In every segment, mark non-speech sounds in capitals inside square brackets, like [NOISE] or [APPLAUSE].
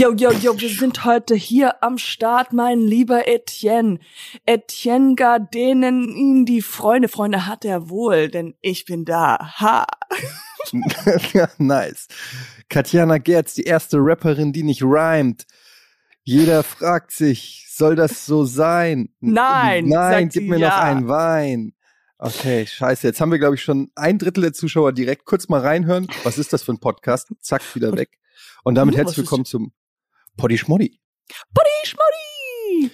Yo, yo, yo, wir sind heute hier am Start, mein lieber Etienne. Etienne Gardenen ihn die Freunde. Freunde hat er wohl, denn ich bin da. Ha. [LAUGHS] nice. Katjana Gerz, die erste Rapperin, die nicht rhymt. Jeder fragt sich, soll das so sein? Nein. Nein, gib mir ja. noch einen Wein. Okay, scheiße. Jetzt haben wir, glaube ich, schon ein Drittel der Zuschauer direkt kurz mal reinhören. Was ist das für ein Podcast? Zack, wieder weg. Und damit herzlich willkommen zum Poddy Schmoddy. Buddy Schmoddy.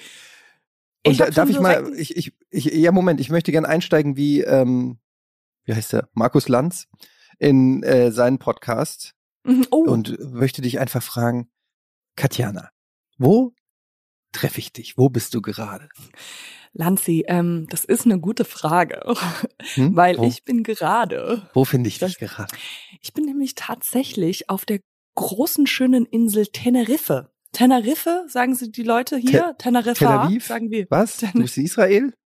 Und Ich da, darf ich mal, ich, ich, ich, ja, Moment, ich möchte gerne einsteigen wie, ähm, wie heißt der? Markus Lanz in äh, seinen Podcast Mhm, Oh, und möchte dich einfach fragen, Katjana, wo treffe ich dich? Wo bist du gerade? Lanzi, ähm, das ist eine gute Frage, Hm? [LAUGHS] weil wo, ich bin gerade, wo finde ich dich gerade? ich bin nämlich tatsächlich auf der großen, schönen Insel Teneriffe. Teneriffe, sagen sie die Leute hier? Teneriffa, Tel Aviv? sagen wir. Was? Du bist Israel? [LAUGHS]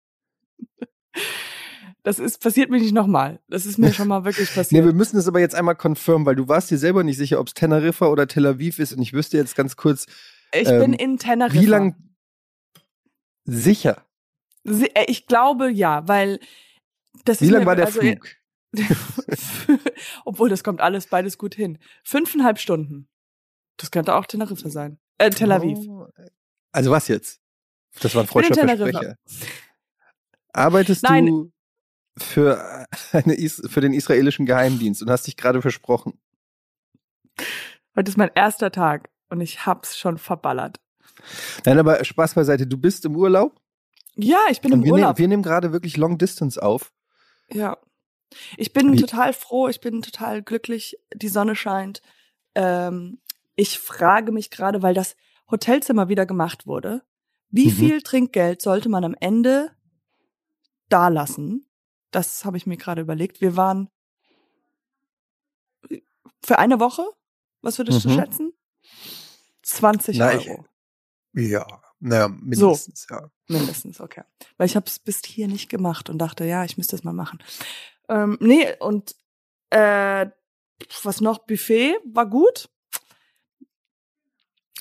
Das ist, passiert mir nicht nochmal. Das ist mir schon mal wirklich [LAUGHS] Nee, passiert. wir müssen das aber jetzt einmal confirmen, weil du warst dir selber nicht sicher, ob es Teneriffa oder Tel Aviv ist und ich wüsste jetzt ganz kurz, ich ähm, bin in Teneriffa. wie lang sicher? Äh, Ich glaube ja, weil das Wie ist lang mir- war der also, Flug? [LAUGHS] Obwohl, das kommt alles beides gut hin. Fünfeinhalb Stunden. Das könnte auch Teneriffa sein. Äh, Tel Aviv. Oh. Also was jetzt? Das war ein bin in freudscher Teneriffa. Versprecher. Arbeitest Nein. du für, eine, Is- für den israelischen Geheimdienst und hast dich gerade versprochen? Heute ist mein erster Tag und ich hab's schon verballert. Nein, aber Spaß beiseite, du bist im Urlaub Ja, ich bin und im wir, nehmen, Urlaub. wir nehmen gerade wirklich Long Distance auf. Ja. Ich bin Wie- total froh, ich bin total glücklich, die Sonne scheint. Ähm, ich frage mich gerade, weil das Hotelzimmer wieder gemacht wurde, wie Mhm. viel Trinkgeld sollte man am Ende da lassen? Das habe ich mir gerade überlegt. Wir waren für eine Woche, was würdest du Mhm. schätzen? 20 Na, ich- Euro. Ja, naja, mindestens, ja. Mindestens, okay. Weil ich habe es bis hier nicht gemacht und dachte, ja, ich müsste es mal machen. Ähm, nee, und äh, was noch? Buffet war gut.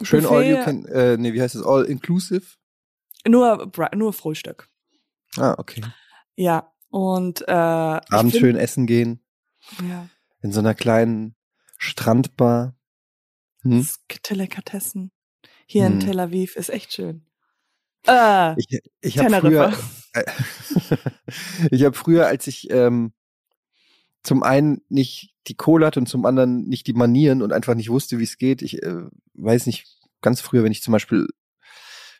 Schön all you Buffet, can, äh, nee, wie heißt es? All inclusive? Nur, nur Frühstück. Ah, okay. Ja. Und äh, Abends schön essen gehen, Ja. in so einer kleinen Strandbar. Hm? Das Delikatessen. Hier in Hm. Tel Aviv ist echt schön. Äh, Ich, ich habe früher, Teneriffa. [LAUGHS] ich habe früher, als ich ähm, zum einen nicht die Kohle hatte und zum anderen nicht die Manieren und einfach nicht wusste, wie es geht. Ich äh, weiß nicht, ganz früher, wenn ich zum Beispiel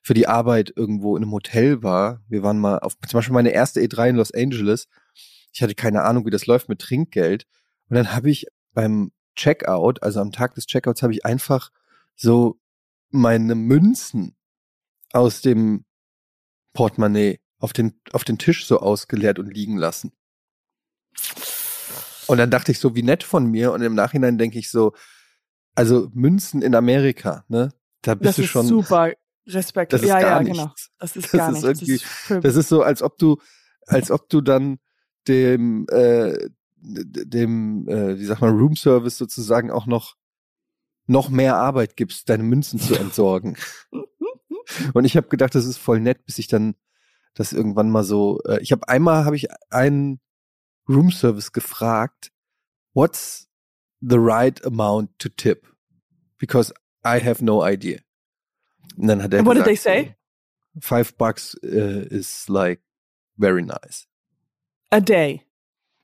für die Arbeit irgendwo in einem Hotel war, wir waren mal auf, zum Beispiel meine erste E3 in Los Angeles, ich hatte keine Ahnung, wie das läuft mit Trinkgeld. Und dann habe ich beim Checkout, also am Tag des Checkouts, habe ich einfach so meine Münzen aus dem Portemonnaie auf den, auf den Tisch so ausgeleert und liegen lassen. Und dann dachte ich so, wie nett von mir. Und im Nachhinein denke ich so, also Münzen in Amerika, ne? Da bist das du schon. super. Respekt. [LAUGHS] Das ist ja, gar ja, nichts. genau. Das ist Das gar ist nicht. irgendwie- das ist Das ist so, als ob du, als ob du dann dem, äh, dem, äh, wie sag mal, Room Service sozusagen auch noch noch mehr Arbeit gibst, deine Münzen zu entsorgen. [LAUGHS] Und ich habe gedacht, das ist voll nett, bis ich dann das irgendwann mal so. Äh, ich habe einmal habe ich einen Room Service gefragt, what's the right amount to tip? Because I have no idea. Und dann hat er And what did gesagt, they say? Five bucks uh, is like very nice. A day.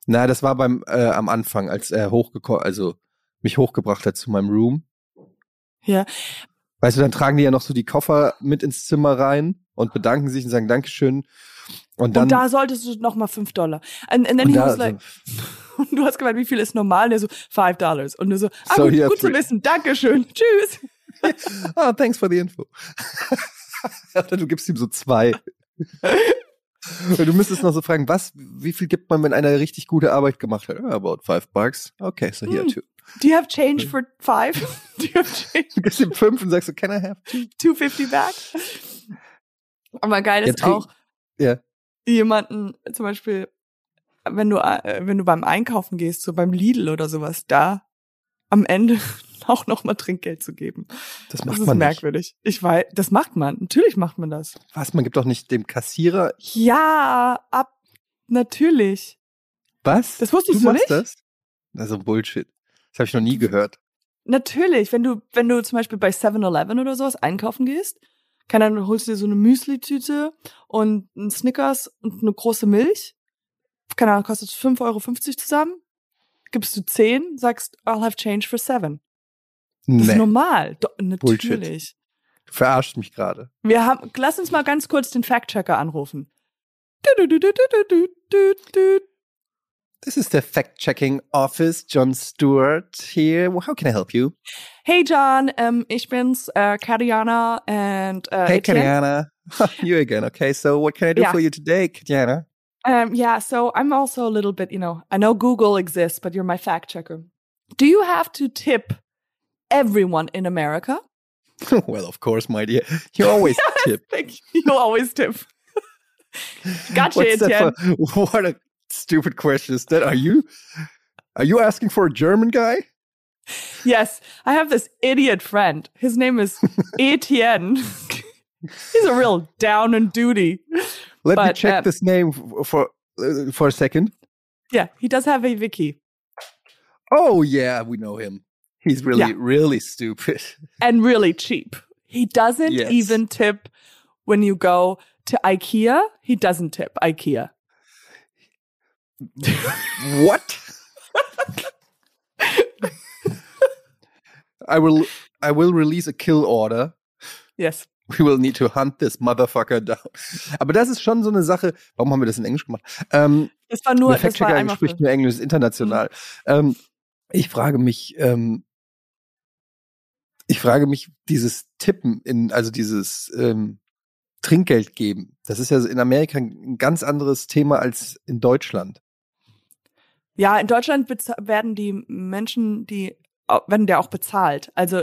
Na, das war beim äh, am Anfang, als er hochgekommen, also mich hochgebracht hat zu meinem Room. Ja. Weißt du, dann tragen die ja noch so die Koffer mit ins Zimmer rein und bedanken sich und sagen Dankeschön. Und dann und da solltest du noch mal fünf Dollar. And, and then und he was like, [LAUGHS] und du hast gemeint, wie viel ist normal? Und er so, five dollars. Und du so, ah, So, gut, gut zu wissen, Dankeschön, [LAUGHS] tschüss. [LAUGHS] ah, thanks for the info. Du gibst ihm so zwei. Du müsstest noch so fragen, was, wie viel gibt man, wenn einer richtig gute Arbeit gemacht hat? Ah, about five bucks. Okay, so here Hm. two. Do you have change for five? Do you have change? Du gibst ihm fünf und sagst so, can I have two? 250 back? Aber geil ist auch, Ja. jemanden, zum Beispiel, wenn du, äh, wenn du beim Einkaufen gehst, so beim Lidl oder sowas, da am Ende [LAUGHS] auch noch mal Trinkgeld zu geben. Das macht das ist man nicht. merkwürdig. Ich weiß, das macht man. Natürlich macht man das. Was? Man gibt doch nicht dem Kassierer. Ja, ab natürlich. Was? Das wusstest du du machst nicht? das? Also Bullshit. Das habe ich noch nie gehört. Natürlich, wenn du wenn du zum Beispiel bei 7-Eleven oder sowas einkaufen gehst, kann dann holst du dir so eine Müsli-Tüte und ein Snickers und eine große Milch. Keine Ahnung, kostet 5,50 Euro zusammen. Gibst du 10, sagst, I'll have change for 7. Das ist Nee, normal. Do Bullshit. natürlich. du verarschst mich gerade. Wir haben, lass uns mal ganz kurz den Fact-Checker anrufen. Du, du, du, This is the fact-checking office. John Stewart here. How can I help you? Hey John, Um, ich bin's, äh, Katiana and äh, hey. Katiana. [LAUGHS] you again. Okay, so what can I do Yeah. for you today, Katiana? Um, yeah, so I'm also a little bit, you know, I know Google exists, but you're my fact checker. Do you have to tip everyone in America? [LAUGHS] well, of course, my dear. You always [LAUGHS] tip. Thank you. You always tip. gotcha, What's Etienne. for? What a stupid question is that? Are you are you asking for a German guy? Yes, I have this idiot friend. His name is Etienne. [LAUGHS] He's a real down and duty. Let me check uh, this name for uh, for a second. Yeah, he does have a wiki. Oh yeah, we know him. He's really Yeah. really stupid. [LAUGHS] and really cheap. He doesn't Yes. even tip when you go to IKEA. He doesn't tip IKEA. What? I will I will release a kill order. Yes. We will need to hunt this motherfucker down. Aber das ist schon so eine Sache. Warum haben wir das in Englisch gemacht? Ähm, Das war nur, der Fact-Checker spricht nur Englisch, ist international. Ähm, ich frage mich, ähm, ich frage mich, dieses Tippen in, also dieses ähm, Trinkgeld geben, das ist ja in Amerika ein ganz anderes Thema als in Deutschland. Ja, in Deutschland werden die Menschen, die werden ja auch bezahlt. Also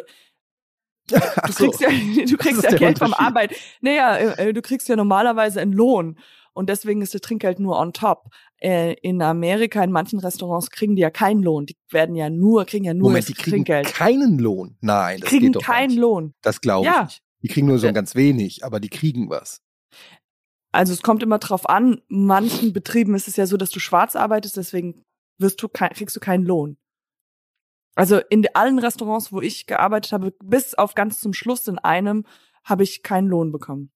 [LAUGHS] du so. kriegst ja, [LAUGHS] du kriegst ja der Geld vom. Arbeit. Naja, äh, äh, du kriegst ja normalerweise einen Lohn und deswegen ist das Trinkgeld nur on top. Äh, in Amerika, in manchen Restaurants kriegen die ja keinen Lohn. Die werden ja nur, kriegen ja nur Moment, das die kriegen Trinkgeld. keinen Lohn. Nein, das kriegen geht doch keinen nicht. Lohn. Das glaube Ja. ich nicht. Die kriegen nur so Ja. ganz wenig, aber die kriegen was. Also es kommt immer drauf an. Manchen Betrieben ist es ja so, dass du schwarz arbeitest, deswegen wirst du kein, kriegst du keinen Lohn. Also in allen Restaurants, wo ich gearbeitet habe, bis auf ganz zum Schluss in einem, habe ich keinen Lohn bekommen.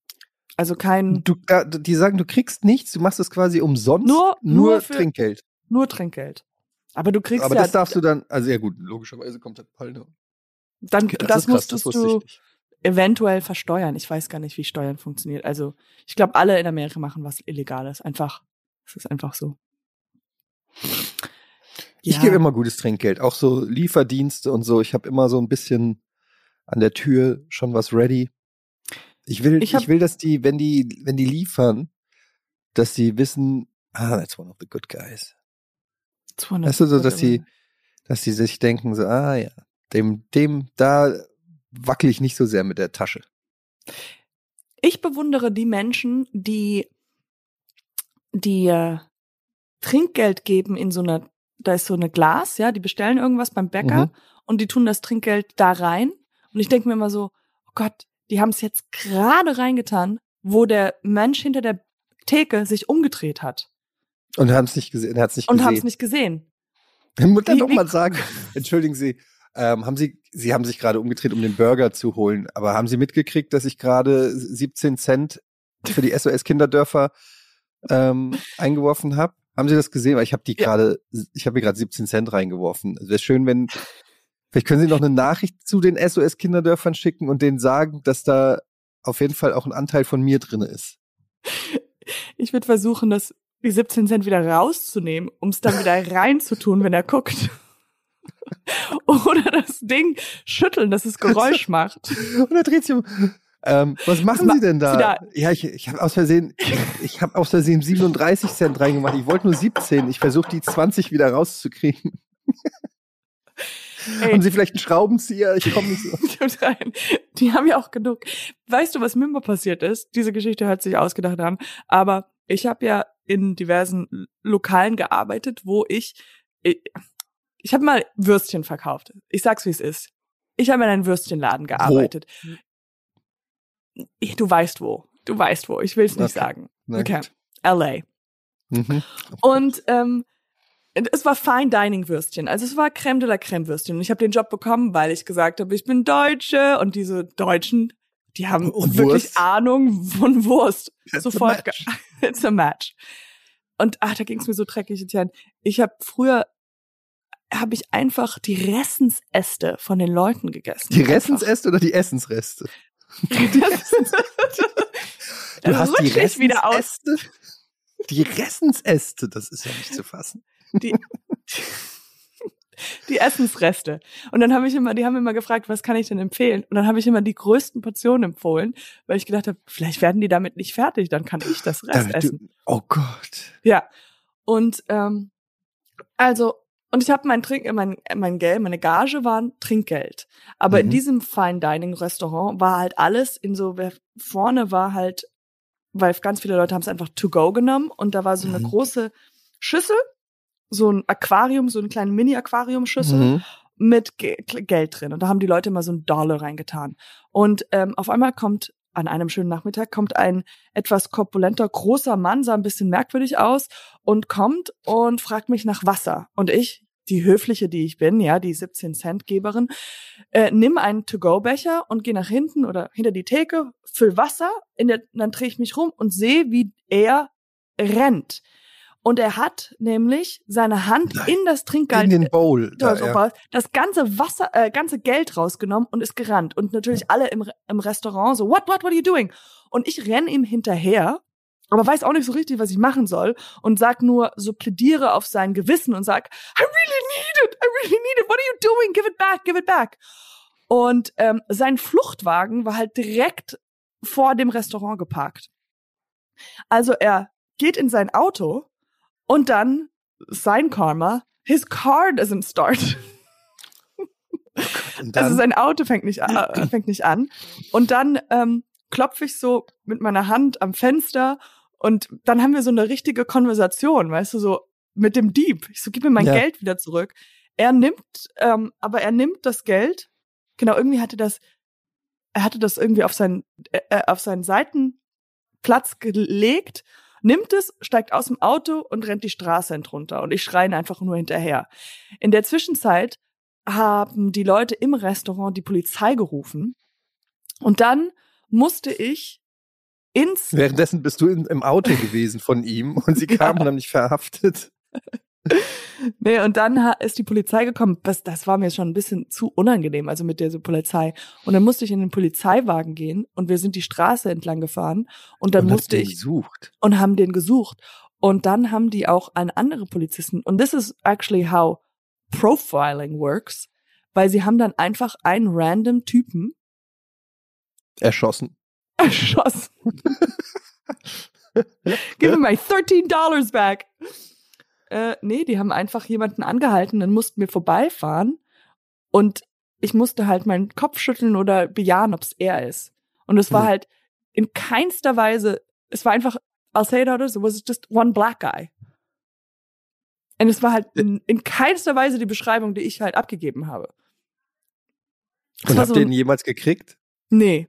Also kein Du, die sagen, du kriegst nichts, du machst es quasi umsonst, Nur- nur, nur für- Trinkgeld. nur Trinkgeld. Aber du kriegst Aber ja das darfst du dann, also ja gut, logischerweise kommt der Palne. dann Das, das, krass, das musstest ich du eventuell versteuern. Ich weiß gar nicht, wie Steuern funktioniert. Also ich glaube, alle in Amerika machen was Illegales. Einfach, es ist einfach so. Ich gebe immer gutes Trinkgeld, auch so Lieferdienste und so. Ich habe immer so ein bisschen an der Tür schon was ready. Ich will, Ich ich, hab- will, dass die, wenn die, wenn die liefern, dass die wissen, ah, that's one of the good guys. Weißt du, so, dass sie, dass sie sich denken, so, ah ja, dem, dem, da wackel ich nicht so sehr mit der Tasche. Ich bewundere die Menschen, die die äh, Trinkgeld geben in so einer, da ist so eine Glas, ja, die bestellen irgendwas beim Bäcker Mhm. und die tun das Trinkgeld da rein. Und ich denke mir immer so, oh Gott, die haben es jetzt gerade reingetan, wo der Mensch hinter der Theke sich umgedreht hat Und haben es nicht gesehen, [LAUGHS] er hat es nicht und haben es nicht gesehen. Ich muss dann Wie- doch mal sagen, [LAUGHS] entschuldigen Sie, ähm, haben Sie, Sie haben sich gerade umgedreht, um den Burger zu holen, aber haben Sie mitgekriegt, dass ich gerade 17 Cent für die SOS Kinderdörfer ähm, eingeworfen habe? Haben Sie das gesehen? Weil ich habe die Ja. gerade, ich habe mir gerade 17 Cent reingeworfen. Es wäre schön, wenn, vielleicht können Sie noch eine Nachricht zu den SOS Kinderdörfern schicken und denen sagen, dass da auf jeden Fall auch ein Anteil von mir drin ist. Ich würde versuchen, das die 17 Cent wieder rauszunehmen, um es dann wieder [LAUGHS] reinzutun, wenn er guckt. [LAUGHS] Oder das Ding schütteln, dass es Geräusch macht. [LAUGHS] Und er dreht sich um. Ähm, was machen ma- Sie denn da? wieder- Ja, ich, ich habe aus Versehen, ich habe aus Versehen 37 Cent reingemacht. Ich wollte nur 17. Ich versuche die 20 wieder rauszukriegen. Ey. Haben Sie vielleicht einen Schraubenzieher? Ich komme nicht so. [LAUGHS] Die haben ja auch genug. Weißt du, was mir mal passiert ist? Diese Geschichte hört sich ausgedacht an, aber ich habe ja in diversen Lokalen gearbeitet, wo ich ich, ich habe mal Würstchen verkauft. Ich sag's wie es ist. Ich habe in einem Würstchenladen gearbeitet. Du weißt wo. Du weißt wo. Ich will es nicht Okay. sagen. Okay. LA. Mhm. Und ähm, es war Fine Dining Würstchen. Also es war Creme de la Creme Würstchen. Und ich habe den Job bekommen, weil ich gesagt habe, ich bin Deutsche. Und diese Deutschen, die haben Und wirklich Wurst. Ahnung von Wurst. It's a Sofort. match. [LAUGHS] It's a match. Und ach, da ging es mir so dreckig. Ich habe früher habe ich einfach die Ressensäste von den Leuten gegessen. Die. Ressensäste oder die Essensreste? Das Du das hast die nicht wieder aus. Ressensäste? Die Ressensäste, das ist ja nicht zu fassen. die, [LAUGHS] die Essensreste. Und dann habe ich immer, die haben immer gefragt, was kann ich denn empfehlen? Und dann habe ich immer die größten Portionen empfohlen, weil ich gedacht habe, vielleicht werden die damit nicht fertig, dann kann ich das Rest Damit du- essen. Oh Gott. Ja. Und ähm, also und ich habe mein Trink, mein mein Geld, meine Gage war ein Trinkgeld. Aber in Mhm. diesem Fine Dining Restaurant war halt alles in so wer- vorne war halt, weil ganz viele Leute haben es einfach to go genommen und da war so eine Mhm. große Schüssel, so ein Aquarium, so eine kleine Mini Aquarium Schüssel Mhm. mit Ge Geld drin und da haben die Leute immer so ein Dollar reingetan. Und ähm, auf einmal kommt an einem schönen Nachmittag kommt ein etwas korpulenter großer Mann, sah ein bisschen merkwürdig aus und kommt und fragt mich nach Wasser. Und ich, die höfliche, die ich bin, ja, die 17 Cent Geberin, äh, nimm einen To-Go-Becher und gehe nach hinten oder hinter die Theke, füll Wasser, in der, dann drehe ich mich rum und sehe, wie er rennt. Und er hat nämlich seine Hand Nein. in das Trinkgeld In den Bowl. da, Da, ja. das ganze Wasser, äh, ganze Geld rausgenommen und ist gerannt. Und natürlich alle im, im Restaurant so, what, what, what are you doing? Und ich renn ihm hinterher, aber weiß auch nicht so richtig, was ich machen soll und sag nur, so plädiere auf sein Gewissen und sag, I it, I really need it, what are you doing? Give it back, give it back. Und ähm, sein Fluchtwagen war halt direkt vor dem Restaurant geparkt. Also er geht in sein Auto und dann sein Karma, his car doesn't start. [LAUGHS] Also sein Auto fängt nicht, an- [CLEARS THROAT] fängt nicht an. Und dann ähm, klopfe ich so mit meiner Hand am Fenster und dann haben wir so eine richtige Konversation, weißt du, so mit dem Dieb. Ich so, gib mir mein Ja. Geld wieder zurück. Er nimmt, ähm, aber er nimmt das Geld. Genau, irgendwie hatte das, er hatte das irgendwie auf seinen, äh, äh, auf seinen Seitenplatz gelegt, nimmt es, steigt aus dem Auto und rennt die Straße entrunter. Und ich schreie ihn einfach nur hinterher. In der Zwischenzeit haben die Leute im Restaurant die Polizei gerufen. Und dann musste ich ins währenddessen bist du in, im Auto gewesen von ihm und sie [LAUGHS] kamen und haben dich verhaftet. [LAUGHS] Nee, und dann ist die Polizei gekommen. Das, das war mir schon ein bisschen zu unangenehm, also mit der so Polizei. Und dann musste ich in den Polizeiwagen gehen und wir sind die Straße entlang gefahren und dann und musste ich gesucht. und haben den gesucht. Und dann haben die auch einen anderen Polizisten. Und this is actually how Profiling works, weil sie haben dann einfach einen random Typen Erschossen. [LAUGHS] erschossen. [LAUGHS] Give me my 13 dollars back. Äh, nee, die haben einfach jemanden angehalten, dann mussten wir vorbeifahren und ich musste halt meinen Kopf schütteln oder bejahen, ob es er ist. Und es war Hm. halt in keinster Weise, es war einfach, I'll say it is, it was just one black guy. Und es war halt in, in keinster Weise die Beschreibung, die ich halt abgegeben habe. Es Und habt so ihr ihn jemals gekriegt? Nee.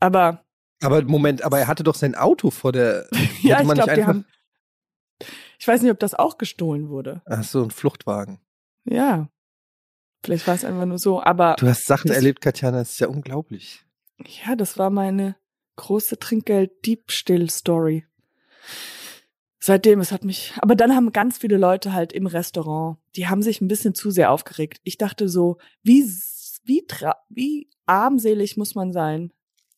Aber Aber Moment, aber er hatte doch sein Auto vor der. [LAUGHS] ja, ich glaube, die haben. Ich weiß nicht, ob das auch gestohlen wurde. Ach so, ein Fluchtwagen. Ja. Vielleicht war es einfach nur so. Aber Du hast Sachen erlebt, Katjana, das ist ja unglaublich. ja, das war meine große Trinkgeld-Diebstill-Story. Seitdem, es hat mich. Aber dann haben ganz viele Leute halt im Restaurant, die haben sich ein bisschen zu sehr aufgeregt. Ich dachte so, wie, wie, wie armselig muss man sein?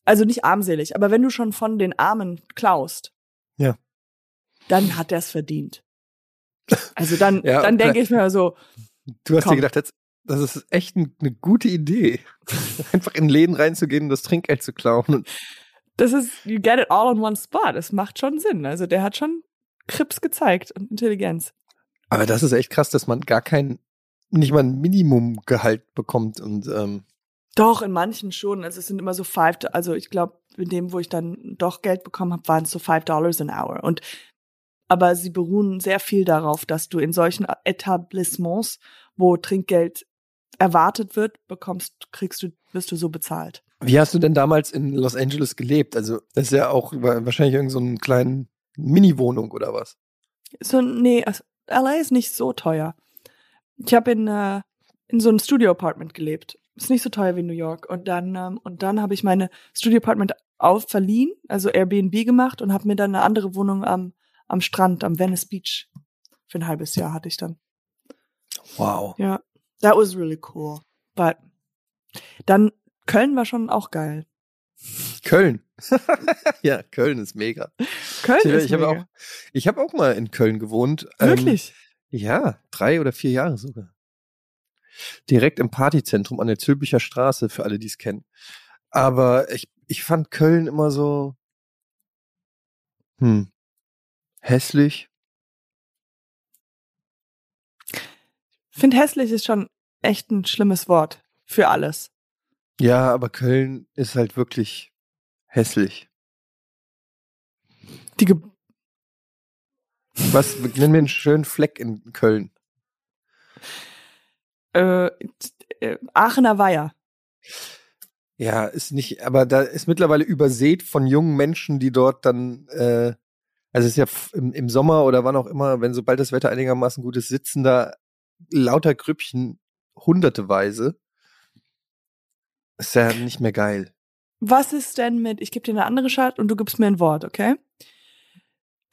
Also nicht armselig, aber wenn du schon von den Armen klaust, Ja. Dann hat er es verdient. Also dann, [LAUGHS] Ja, dann denke ich mir so, Du hast Komm. dir gedacht, jetzt, das ist echt ein, eine gute Idee. [LAUGHS] Einfach in Läden reinzugehen und das Trinkgeld zu klauen. Das ist, you get it all on one spot. Es macht schon Sinn. Also der hat schon Krips gezeigt und Intelligenz. Aber das ist echt krass, dass man gar kein, nicht mal ein Minimumgehalt bekommt und ähm, Doch, in manchen schon. Also es sind immer so five, also ich glaube, in dem, wo ich dann doch Geld bekommen habe, waren es so five dollars an hour. Und aber sie beruhen sehr viel darauf, dass du in solchen Etablissements, wo Trinkgeld erwartet wird, bekommst, kriegst du, wirst du so bezahlt. Wie hast du denn damals in Los Angeles gelebt? Also, das ist ja auch wahrscheinlich irgendeine so eine kleine Mini-Wohnung oder was? So, nee, also LA ist nicht so teuer. Ich habe in, äh, in so einem Studio-Apartment gelebt. Ist nicht so teuer wie New York. Und dann, ähm, und dann habe ich meine Studio-Apartment aufverliehen, also Airbnb gemacht und habe mir dann eine andere Wohnung am, am Strand, am Venice Beach. Für ein halbes Jahr hatte ich dann. Wow. Ja, that was really cool. But dann Köln war schon auch geil. Köln. [LAUGHS] ja, Köln ist mega. Köln ich, ist ich habe mega. auch, ich habe auch mal in Köln gewohnt. Ähm, Wirklich? ja, drei oder vier Jahre sogar. Direkt im Partyzentrum an der Zülpicher Straße, für alle, die es kennen. Aber ich, ich fand Köln immer so, hm, hässlich. Find hässlich ist schon echt ein schlimmes Wort für alles. Ja, aber Köln ist halt wirklich hässlich. Die Ge Was, nenn mir einen schönen Fleck in Köln. äh, äh, Aachener Weiher. Ja, ist nicht, aber da ist mittlerweile übersät von jungen Menschen, die dort dann, äh, also es ist ja im, im Sommer oder wann auch immer, wenn sobald das Wetter einigermaßen gut ist, sitzen da lauter Grüppchen hunderteweise. Ist ja nicht mehr geil. Was ist denn mit, ich gebe dir eine andere Stadt und du gibst mir ein Wort, okay?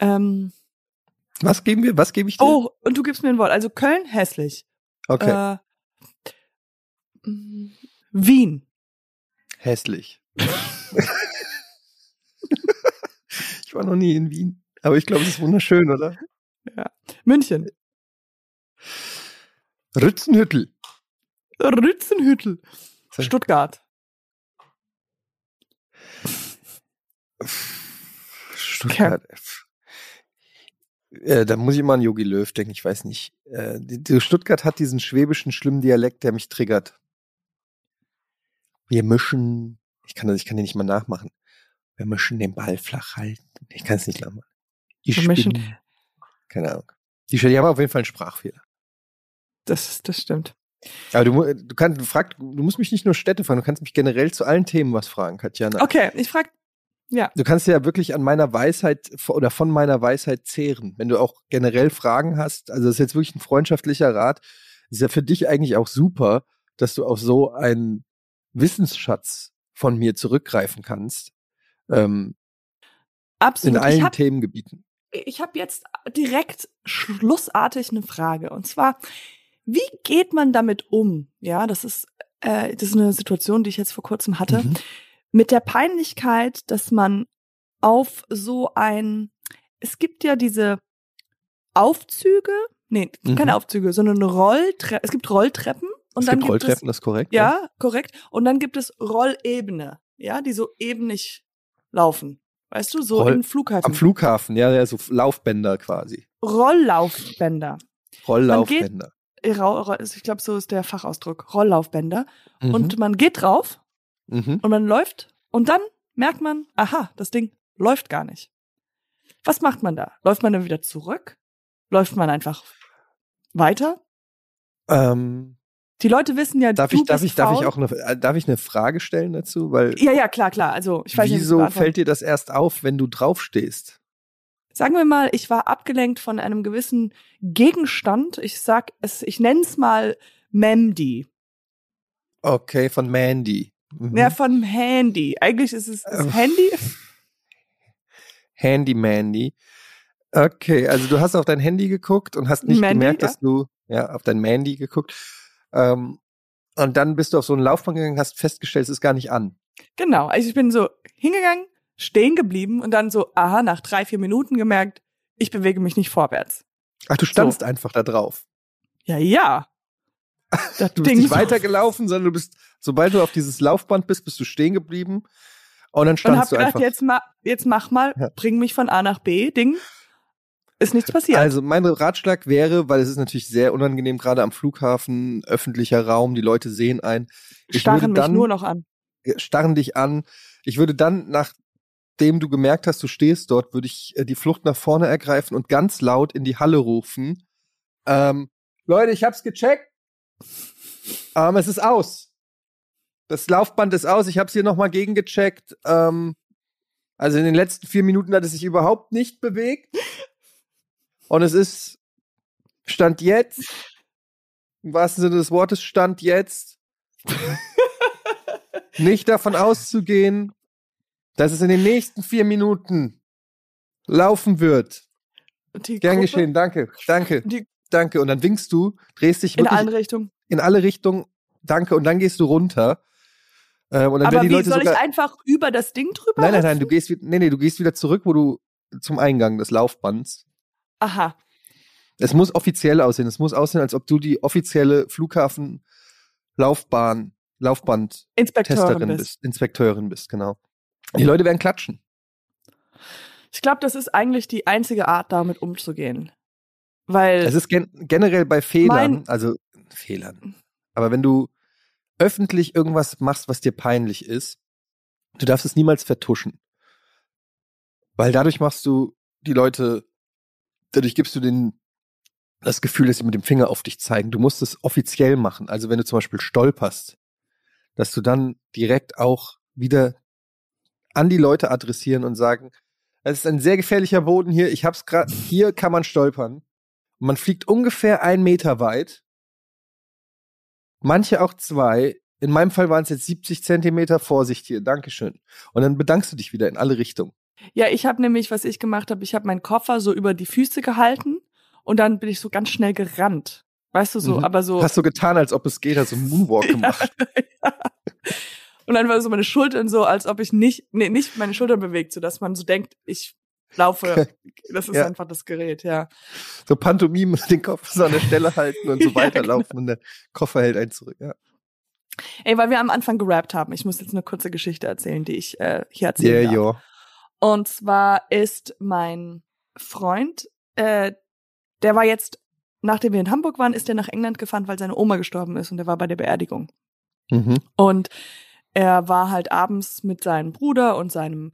Ähm, Was geben wir? Was gebe ich dir? oh, und du gibst mir ein Wort. Also Köln, hässlich. okay, Äh, Wien. hässlich. [LAUGHS] ich war noch nie in Wien, aber ich glaube, es ist wunderschön, oder? München. Rützenhüttel. Rützenhüttel. Stuttgart. Stuttgart. Äh, da muss ich immer an Yogi Löw denken, ich weiß nicht. Äh, die, die Stuttgart hat diesen schwäbischen schlimmen Dialekt, der mich triggert. Wir mischen, ich kann das, ich kann den nicht mal nachmachen. Wir mischen den Ball flach halten. Ich kann es nicht nachmachen. Ich bin, keine Ahnung. Die, die haben auf jeden Fall einen Sprachfehler. Das, das stimmt. Aber du, du kannst, du frag, du musst mich nicht nur Städte fragen, du kannst mich generell zu allen Themen was fragen, Katjana. Okay, ich frag, Du kannst ja wirklich an meiner Weisheit oder von meiner Weisheit zehren. Wenn du auch generell Fragen hast, also das ist jetzt wirklich ein freundschaftlicher Rat, ist ja für dich eigentlich auch super, dass du auf so einen Wissensschatz von mir zurückgreifen kannst. Ähm, absolut. in allen hab, Themengebieten. Ich hab jetzt direkt schlussartig eine Frage. Und zwar, wie geht man damit um? Ja, das ist, äh, das ist eine Situation, die ich jetzt vor kurzem hatte. Mhm. mit der Peinlichkeit, dass man auf so ein, es gibt ja diese Aufzüge, nee, Mhm. keine Aufzüge, sondern Rolltreppen, es gibt Rolltreppen und es dann gibt Rolltreppen, das ist korrekt. es, ja, korrekt, und dann gibt es Rollebene, ja, die so ebenig laufen. Weißt du, so Roll- in Flughäfen. Am Flughafen, ja, ja, so Laufbänder quasi. Rolllaufbänder. Rolllaufbänder. Ich glaube, so ist der Fachausdruck. Rolllaufbänder. Mhm. Und man geht drauf mhm. und man läuft und dann merkt man, aha, das Ding läuft gar nicht. Was macht man da? Läuft man dann wieder zurück? Läuft man einfach weiter? ähm, Die Leute wissen ja, darf du ich, darf bist ich, darf ich faul. auch eine, äh, darf ich eine Frage stellen dazu? Weil Ja, ja, klar, klar. Also ich weiß nicht, wieso wie fällt dir das erst auf, wenn du draufstehst? Sagen wir mal, ich war abgelenkt von einem gewissen Gegenstand. Ich sag es, ich nenn's mal Memdi. Okay, von Mandy. Mhm. Ja, von Handy. Eigentlich ist es Äh, Handy. [LAUGHS] Handy Mandy. Okay, also du hast auf dein Handy geguckt und hast nicht Mandy, gemerkt, ja. dass du, ja, auf dein Mandy geguckt. Ähm, und dann bist du auf so einen Laufband gegangen, hast festgestellt, es ist gar nicht an. Genau. Also ich bin so hingegangen, stehen geblieben und dann so, aha, nach drei, vier Minuten gemerkt, ich bewege mich nicht vorwärts. Ach, du standst einfach da drauf. Ja, ja. [LAUGHS] Das Du bist Ding nicht so- weitergelaufen, sondern du bist, sobald du auf dieses Laufband bist, bist du stehen geblieben. Und dann und standst hab du gedacht, einfach. jetzt, ma jetzt mach mal, Ja. bring mich von A nach B, Ding. Ist nichts passiert. Also mein Ratschlag wäre, weil es ist natürlich sehr unangenehm, gerade am Flughafen, öffentlicher Raum, die Leute sehen ein. Ich Starren würde mich dann, nur noch an. starren dich an. Ich würde dann, nachdem du gemerkt hast, du stehst dort, würde ich äh, die Flucht nach vorne ergreifen und ganz laut in die Halle rufen. Ähm, Leute, ich hab's gecheckt. Ähm, es ist aus. Das Laufband ist aus. Ich habe es hier nochmal gegengecheckt. Ähm, also in den letzten vier Minuten hat es sich überhaupt nicht bewegt. Und es ist Stand jetzt, im wahrsten Sinne des Wortes, Stand jetzt, nicht davon auszugehen, dass es in den nächsten vier Minuten laufen wird. Die Gern Gruppe geschehen, danke, danke, Die- danke. Und dann winkst du, drehst dich In allen Richtungen. in alle Richtungen, danke, und dann gehst du runter. Ähm, und dann Aber werden die wie Leute soll ich einfach über das Ding drüber? nein, nein, nein, du gehst, nee, nee, du gehst wieder zurück, wo du zum Eingang des Laufbands. Aha. Es muss offiziell aussehen. Es muss aussehen, als ob du die offizielle Flughafen-Laufbahn, Laufband-Testerin Inspekteurin bist. bist. Inspekteurin bist, genau. Die Leute werden klatschen. Ich glaube, das ist eigentlich die einzige Art, damit umzugehen. Weil Es ist gen generell bei Fehlern, also Fehlern. Aber wenn du öffentlich irgendwas machst, was dir peinlich ist, du darfst es niemals vertuschen. Weil dadurch machst du die Leute, dadurch gibst du denen das Gefühl, dass sie mit dem Finger auf dich zeigen. Du musst es offiziell machen. Also wenn du zum Beispiel stolperst, dass du dann direkt auch wieder an die Leute adressieren und sagen, es ist ein sehr gefährlicher Boden hier. Ich hab's gerade, hier kann man stolpern. Man fliegt ungefähr einen Meter weit. Manche auch zwei. In meinem Fall waren es jetzt 70 Zentimeter. Vorsicht hier. Dankeschön. Und dann bedankst du dich wieder in alle Richtungen. Ja, ich habe nämlich, was ich gemacht habe, ich habe meinen Koffer so über die Füße gehalten und dann bin ich so ganz schnell gerannt. Weißt du so, Mhm. aber so. Hast du getan, als ob es geht, hast du einen Moonwalk [LAUGHS] gemacht. ja. [LAUGHS] Und dann war so meine Schultern so, als ob ich nicht, nee, nicht meine Schultern bewegt, so dass man so denkt, ich laufe. [LAUGHS] Das ist Ja. einfach das Gerät, ja. So Pantomime, den Kopf so an der Stelle halten und so Ja, weiterlaufen und der Koffer hält einen zurück. Ja, Ey, weil wir am Anfang gerappt haben. Ich muss jetzt eine kurze Geschichte erzählen, die ich äh, hier erzählen yeah, darf. Und zwar ist mein Freund, äh, der war jetzt, nachdem wir in Hamburg waren, ist er nach England gefahren, weil seine Oma gestorben ist und er war bei der Beerdigung. Mhm. Und er war halt abends mit seinem Bruder und seinem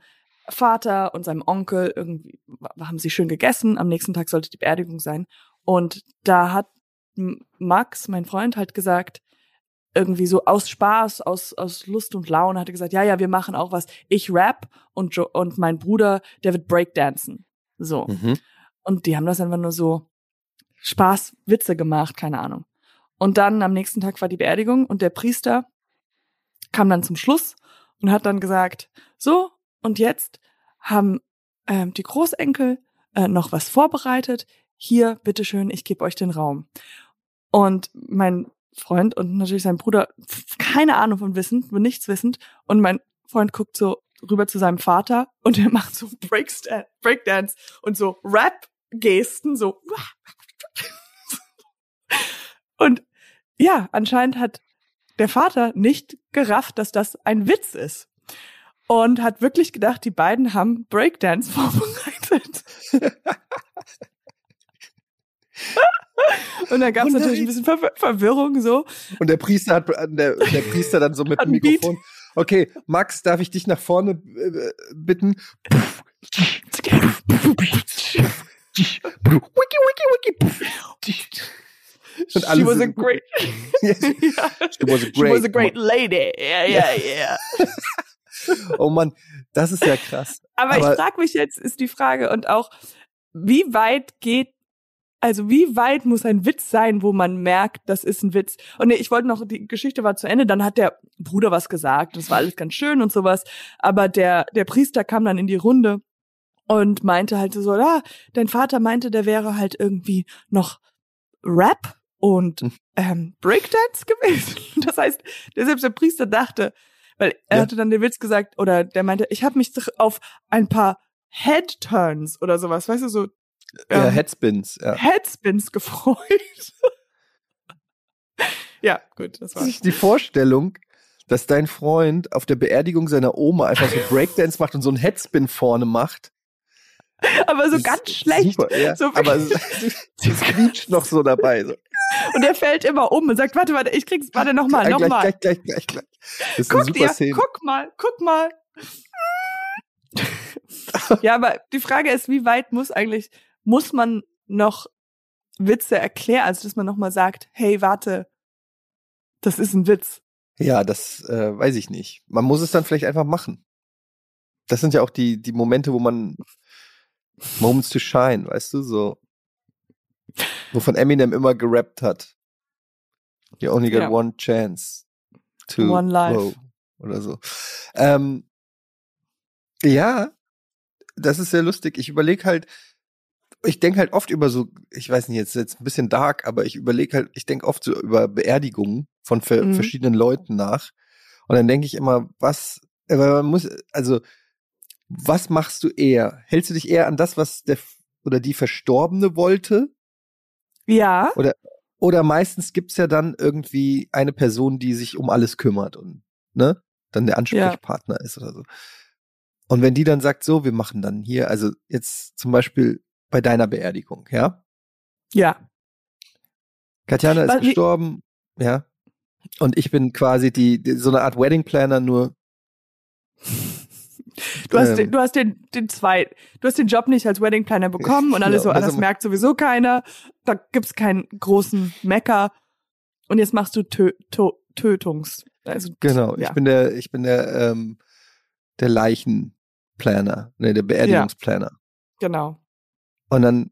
Vater und seinem Onkel irgendwie, haben sie schön gegessen. Am nächsten Tag sollte die Beerdigung sein. Und da hat Max, mein Freund, halt gesagt, irgendwie so aus Spaß, aus, aus Lust und Laune, hat er gesagt, ja, ja, wir machen auch was. Ich rap und, jo und mein Bruder, der wird Breakdancen. So. Mhm. Und die haben das einfach nur so Spaß, Witze gemacht, keine Ahnung. Und dann am nächsten Tag war die Beerdigung und der Priester kam dann zum Schluss und hat dann gesagt, so, und jetzt haben ähm, die Großenkel äh, noch was vorbereitet. Hier, bitteschön, ich gebe euch den Raum. Und mein Freund und natürlich sein Bruder, keine Ahnung von Wissen, nichts wissend. Und mein Freund guckt so rüber zu seinem Vater und er macht so Breakdance und so Rap-Gesten, so. [LAUGHS] Und ja, anscheinend hat der Vater nicht gerafft, dass das ein Witz ist. Und hat wirklich gedacht, die beiden haben Breakdance [LAUGHS] vorbereitet. [LAUGHS] Und dann gab es natürlich ein bisschen Ver Verwirrung so. Und der Priester hat der, der Priester dann so mit dem. Mikrofon. Okay, Max, darf ich dich nach vorne äh, bitten? wiki, wiki, wiki. Und She alle was a great, [LAUGHS] ja. She was a She was a great great lady. Ja, ja, ja. Oh Mann, das ist ja krass. Aber, Aber- ich frage mich jetzt, ist die Frage und auch, wie weit geht, also wie weit muss ein Witz sein, wo man merkt, das ist ein Witz? Und nee, ich wollte noch, die Geschichte war zu Ende, dann hat der Bruder was gesagt, das war alles ganz schön und sowas, aber der, der Priester kam dann in die Runde und meinte halt so, ah, dein Vater meinte, der wäre halt irgendwie noch Rap und Hm. ähm, Breakdance gewesen. [LAUGHS] Das heißt, der selbst der Priester dachte, weil er Ja. hatte dann den Witz gesagt, oder der meinte, ich habe mich auf ein paar Head-Turns oder sowas, weißt du, so Ja, ähm, Headspins, ja. Headspins gefreut. [LAUGHS] ja, gut, das war. sich die Vorstellung, dass dein Freund auf der Beerdigung seiner Oma einfach so [LAUGHS] Breakdance macht und so einen Headspin vorne macht. Aber so ganz schlecht. Super, ja. So aber es quietscht noch so dabei. So. Und er fällt immer um und sagt, warte, warte, ich krieg's, warte, nochmal, nochmal. gleich, gleich, gleich, gleich. Das ist eine Guck super dir, Szene. guck mal, guck mal. [LAUGHS] ja, aber die Frage ist, wie weit muss eigentlich, muss man noch Witze erklären, also dass man nochmal sagt, hey, warte, Das ist ein Witz. Ja, das äh, weiß ich nicht. Man muss es dann vielleicht einfach machen. Das sind ja auch die, die Momente, wo man Moments to shine, weißt du, so. Wovon Eminem immer gerappt hat. You only get Ja. one chance to One life. grow oder so. Ähm, ja, das ist sehr lustig. Ich überlege halt, ich denke halt oft über so, ich weiß nicht, jetzt ist jetzt ein bisschen dark, aber ich überlege halt, ich denke oft so über Beerdigungen von ver Mhm. verschiedenen Leuten nach. Und dann denke ich immer, was, äh, weil man muss, also, was machst du eher? Hältst du dich eher an das, was der oder die Verstorbene wollte? Ja. Oder meistens gibt's ja dann irgendwie eine Person, die sich um alles kümmert und, ne, dann der Ansprechpartner ist oder so. Und wenn die dann sagt, so, wir machen dann hier, also jetzt zum Beispiel bei deiner Beerdigung, ja? Ja. Katjana ist Was- wie- gestorben, ja. Und ich bin quasi die, die so eine Art Wedding Planner, nur [LAUGHS] Du hast, Ähm. den, du hast den, den zwei, du hast den Job nicht als Wedding Planner bekommen und alle Ja, so, und ah, das merkt sowieso keiner. Da gibt's keinen großen Mecker. Und jetzt machst du Tö Tö Tötungs. Also, genau, ja. ich bin der, ich bin der, ähm, der Leichenplaner, ne, der Beerdigungsplaner. Genau. Und dann,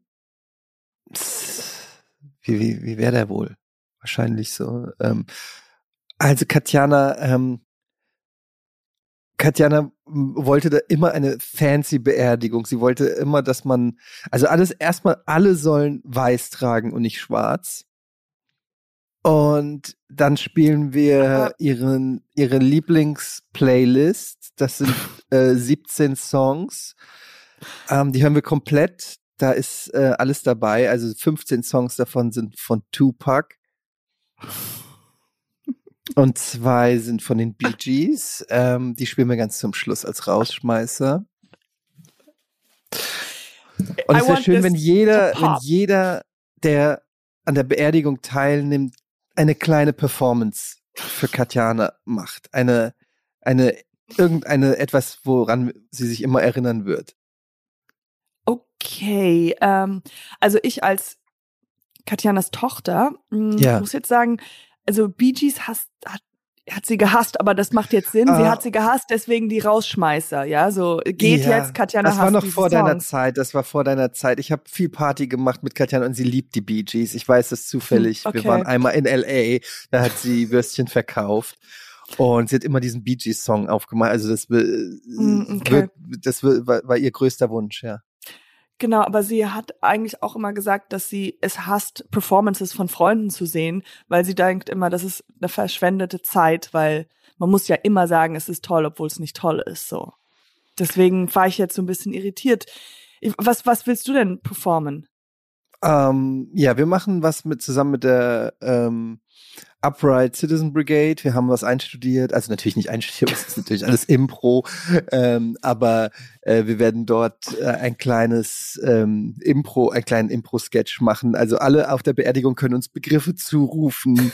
wie, wie, wie wäre der wohl? Wahrscheinlich so. Ähm, also Katjana, ähm, Katjana wollte da immer eine fancy Beerdigung. Sie wollte immer, dass man, also alles erstmal, alle sollen weiß tragen und nicht schwarz. Und dann spielen wir ihren, ihre Lieblingsplaylist. Das sind [LAUGHS] äh, 17 Songs. Ähm, die hören wir komplett. Da ist äh, alles dabei. Also 15 Songs davon sind von Tupac. Und zwei sind von den Bee Gees. Ähm, die spielen wir ganz zum Schluss als Rausschmeißer. Und es wäre schön, wenn jeder, wenn jeder, der an der Beerdigung teilnimmt, eine kleine Performance für Katjana macht. Eine, eine, irgendeine, etwas, woran sie sich immer erinnern wird. Okay. Ähm, also ich als Katjanas Tochter mh, Ja. muss jetzt sagen, also Bee Gees hasst, hat, hat sie gehasst, aber das macht jetzt Sinn. Sie Ah. hat sie gehasst, deswegen die Rausschmeißer. Ja, so geht Ja, jetzt. Katjana Das war noch vor deiner Songs. Zeit, das war vor deiner Zeit. Ich habe viel Party gemacht mit Katjana und sie liebt die Bee Gees. Ich weiß das zufällig. Hm, Wir okay. waren einmal in L.A., da hat sie Würstchen verkauft. Und sie hat immer diesen Bee Gees Song aufgemacht. Also das, äh, Hm, okay. wird, das war ihr größter Wunsch, ja. Genau, aber sie hat eigentlich auch immer gesagt, dass sie es hasst, Performances von Freunden zu sehen, weil sie denkt immer, das ist eine verschwendete Zeit, weil man muss ja immer sagen, es ist toll, obwohl es nicht toll ist, so. Deswegen war ich jetzt so ein bisschen irritiert. Was, was willst du denn performen? Ähm, ja, wir machen was mit zusammen mit der ähm, Upright Citizen Brigade. Wir haben was einstudiert, also natürlich nicht einstudiert, [LAUGHS] das ist natürlich alles Impro, ähm, aber äh, wir werden dort äh, ein kleines ähm, Impro, einen kleinen Impro-Sketch machen. Also alle auf der Beerdigung können uns Begriffe zurufen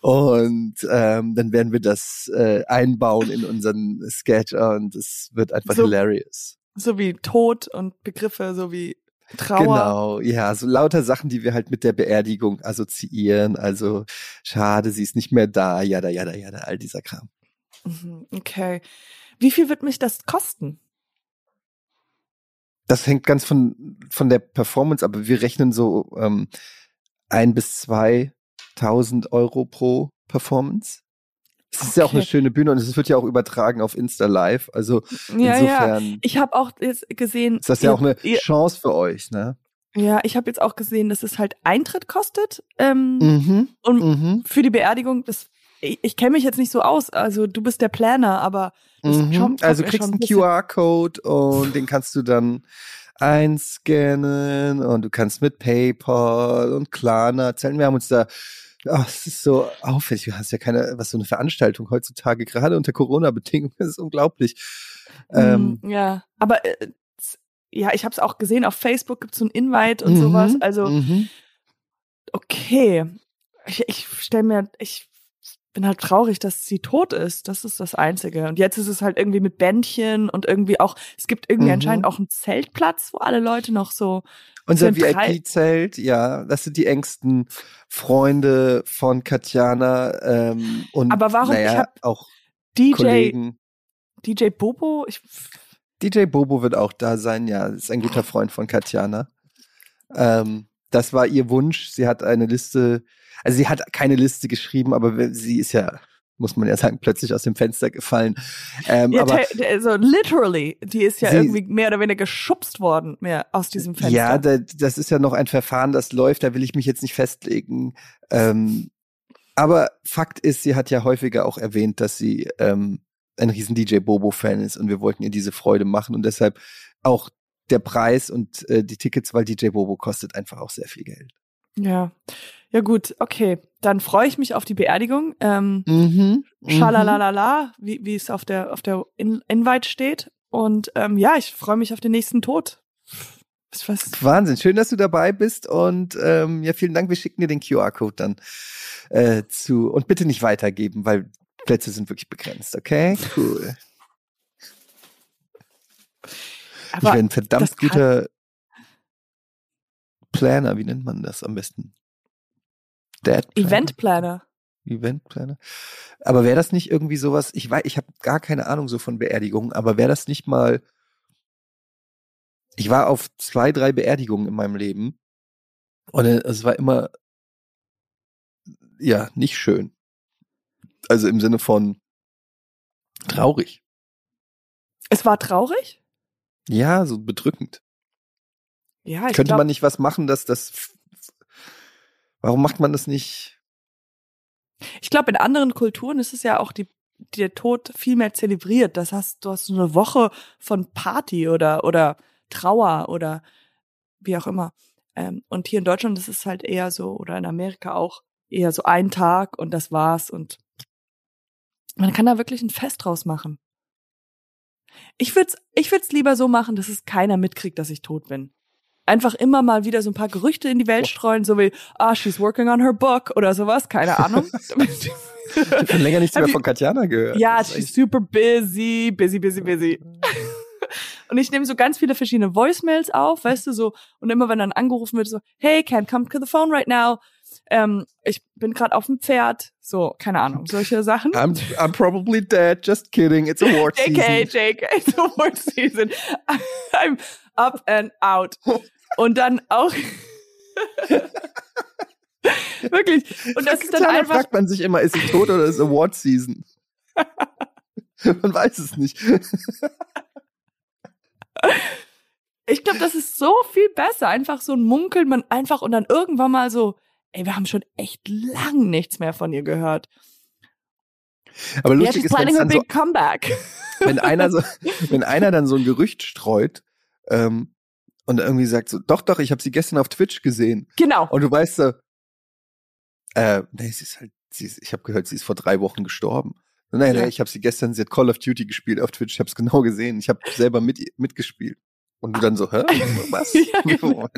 und ähm, dann werden wir das äh, einbauen in unseren Sketch und es wird einfach So- hilarious. So wie Tod und Begriffe, so wie Trauer. Genau, ja, so lauter Sachen, die wir halt mit der Beerdigung assoziieren. Also schade, sie ist nicht mehr da, jada, jada, jada, all dieser Kram. Mhm, Okay. Wie viel wird mich das kosten? Das hängt ganz von, von der Performance ab. Wir rechnen so ähm, ein bis zweitausend Euro pro Performance. Es ist ja auch Okay. eine schöne Bühne und es wird ja auch übertragen auf Insta Live. Also Ja, ja. insofern Ich habe auch jetzt gesehen. ist das ja ihr- auch eine ihr, Chance für euch, ne? Ja, ich habe jetzt auch gesehen, dass es halt Eintritt kostet. Ähm, Mhm. Und Mhm. für die Beerdigung, das ich, ich kenne mich jetzt nicht so aus, also du bist der Planer, aber Mhm. kommt- also mir kriegst schon einen ein bisschen- QR-Code und den kannst du dann einscannen und du kannst mit PayPal und Klarna zahlen. Wir haben uns da, ach, es ist so aufwendig. Du hast ja keine, was so eine Veranstaltung heutzutage, gerade unter Corona-Bedingungen, das [LAUGHS] ist unglaublich. Ähm, Mm, ja, aber äh, ja, ich habe es auch gesehen, auf Facebook gibt's so ein Invite und mhm, sowas. Also, mhm. okay. Ich, ich stell mir, ich bin halt traurig, dass sie tot ist. Das ist das Einzige. Und jetzt ist es halt irgendwie mit Bändchen und irgendwie auch, es gibt irgendwie Mhm. anscheinend auch einen Zeltplatz, wo alle Leute noch so Unser VIP-Zelt, ja, das sind die engsten Freunde von Katjana ähm, und Aber warum- ich naja, hab auch DJ, Kollegen. DJ Bobo, ich, DJ Bobo wird auch da sein, ja, ist ein guter Freund von Katjana. Ähm, das war ihr Wunsch. Sie hat eine Liste, also sie hat keine Liste geschrieben, aber sie ist ja, muss man ja sagen, plötzlich aus dem Fenster gefallen. Ähm, ja, aber also literally, die ist ja Sie- irgendwie mehr oder weniger geschubst worden, mehr aus diesem Fenster. Ja, da, das ist ja noch ein Verfahren, das läuft, da will ich mich jetzt nicht festlegen. Ähm, aber Fakt ist, sie hat ja häufiger auch erwähnt, dass sie ähm, ein riesen DJ Bobo-Fan ist und wir wollten ihr diese Freude machen und deshalb auch der Preis und äh, die Tickets, weil DJ Bobo kostet einfach auch sehr viel Geld. Ja. Ja, gut, okay. Dann freue ich mich auf die Beerdigung. Ähm, Mhm. Schalalalala, wie, wie es auf der, auf der In Invite steht. Und ähm, ja, ich freue mich auf den nächsten Tod. Wahnsinn, schön, dass du dabei bist und ähm, ja, vielen Dank. Wir schicken dir den QR-Code dann äh, zu und bitte nicht weitergeben, weil Plätze sind wirklich begrenzt, okay? Cool. Ich aber wäre ein verdammt guter Planner, wie nennt man das am besten? Dad Planner? Eventplaner. Eventplaner. Aber wäre das nicht irgendwie sowas, ich weiß, ich habe gar keine Ahnung so von Beerdigungen, aber wäre das nicht mal ich war auf zwei, drei Beerdigungen in meinem Leben und es war immer ja, nicht schön. Also im Sinne von traurig. Es war traurig? Ja, so bedrückend. Ja, ich Könnte glaub, man nicht was machen, dass das Warum macht man das nicht? ich glaube, in anderen Kulturen ist es ja auch die, der Tod viel mehr zelebriert. Das heißt, du hast so eine Woche von Party oder, oder Trauer oder wie auch immer. Ähm, und hier in Deutschland ist es halt eher so, oder in Amerika auch, eher so ein Tag und das war's und man kann da wirklich ein Fest draus machen. Ich würd's, ich würd's lieber so machen, dass es keiner mitkriegt, dass ich tot bin. Einfach immer mal wieder so ein paar Gerüchte in die Welt streuen, so wie, ah, she's working on her book oder sowas, keine Ahnung. [LAUGHS] Ich habe schon länger nichts mehr von Katjana gehört. ja, she's super busy, busy, busy, busy. [LAUGHS] Und ich nehme so ganz viele verschiedene Voicemails auf, weißt du, so, und immer wenn dann angerufen wird, so, hey, can't come to the phone right now. Ähm, ich bin gerade auf dem Pferd, so, keine Ahnung, solche Sachen. I'm, I'm probably dead, just kidding, it's award [LAUGHS] JK, season. JK, it's award season. I'm up and out. Und dann auch. Wirklich. Und das ist dann Katjana einfach. fragt man sich immer, ist sie tot oder ist Award Season? [LAUGHS] man weiß es nicht. Ich glaube, das ist so viel besser. Einfach so ein Munkeln, man einfach und dann irgendwann mal so, ey, wir haben schon echt lang nichts mehr von ihr gehört. Aber lustig she's ist, planning her dann so, big comeback. wenn einer so, [LAUGHS] wenn einer dann so ein Gerücht streut ähm, und irgendwie sagt so, doch, doch, ich habe sie gestern auf Twitch gesehen. Genau. Und du weißt so, äh, nee, sie ist halt, sie ist, ich habe gehört, sie ist vor drei Wochen gestorben. Nein, Ja. nein, ich habe sie gestern, sie hat Call of Duty gespielt auf Twitch, ich habe es genau gesehen, ich habe selber mit, mitgespielt. Und du dann so, hä? [LAUGHS] Was? Ja, genau.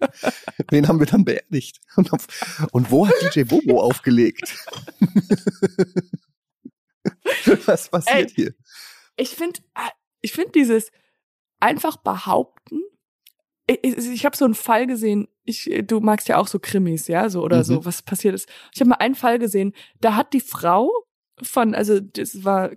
[LAUGHS] Wen haben wir dann beerdigt? Und, auf, und wo hat DJ Bobo [LAUGHS] aufgelegt? Was passiert Ey. hier? Ich finde, ich finde dieses einfach behaupten. Ich, ich, habe so einen Fall gesehen. Ich, du magst ja auch so Krimis, ja, so oder Mhm. so, was passiert ist. Ich habe mal einen Fall gesehen. Da hat die Frau von, also das war,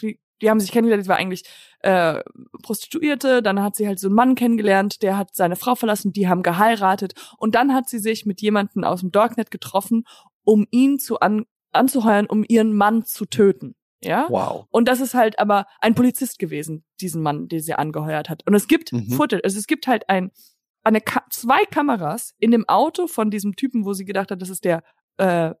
wie, die haben sich kennengelernt. Das war eigentlich äh, Prostituierte. Dann hat sie halt so einen Mann kennengelernt, der hat seine Frau verlassen. Die haben geheiratet und dann hat sie sich mit jemandem aus dem Darknet getroffen, um ihn zu an, anzuheuern, um ihren Mann zu töten. Ja. Wow. Und das ist halt aber ein Polizist gewesen, diesen Mann, den sie angeheuert hat. Und es gibt Mhm. Footage, also es gibt halt ein, eine Ka zwei Kameras in dem Auto von diesem Typen, wo sie gedacht hat, das ist der äh,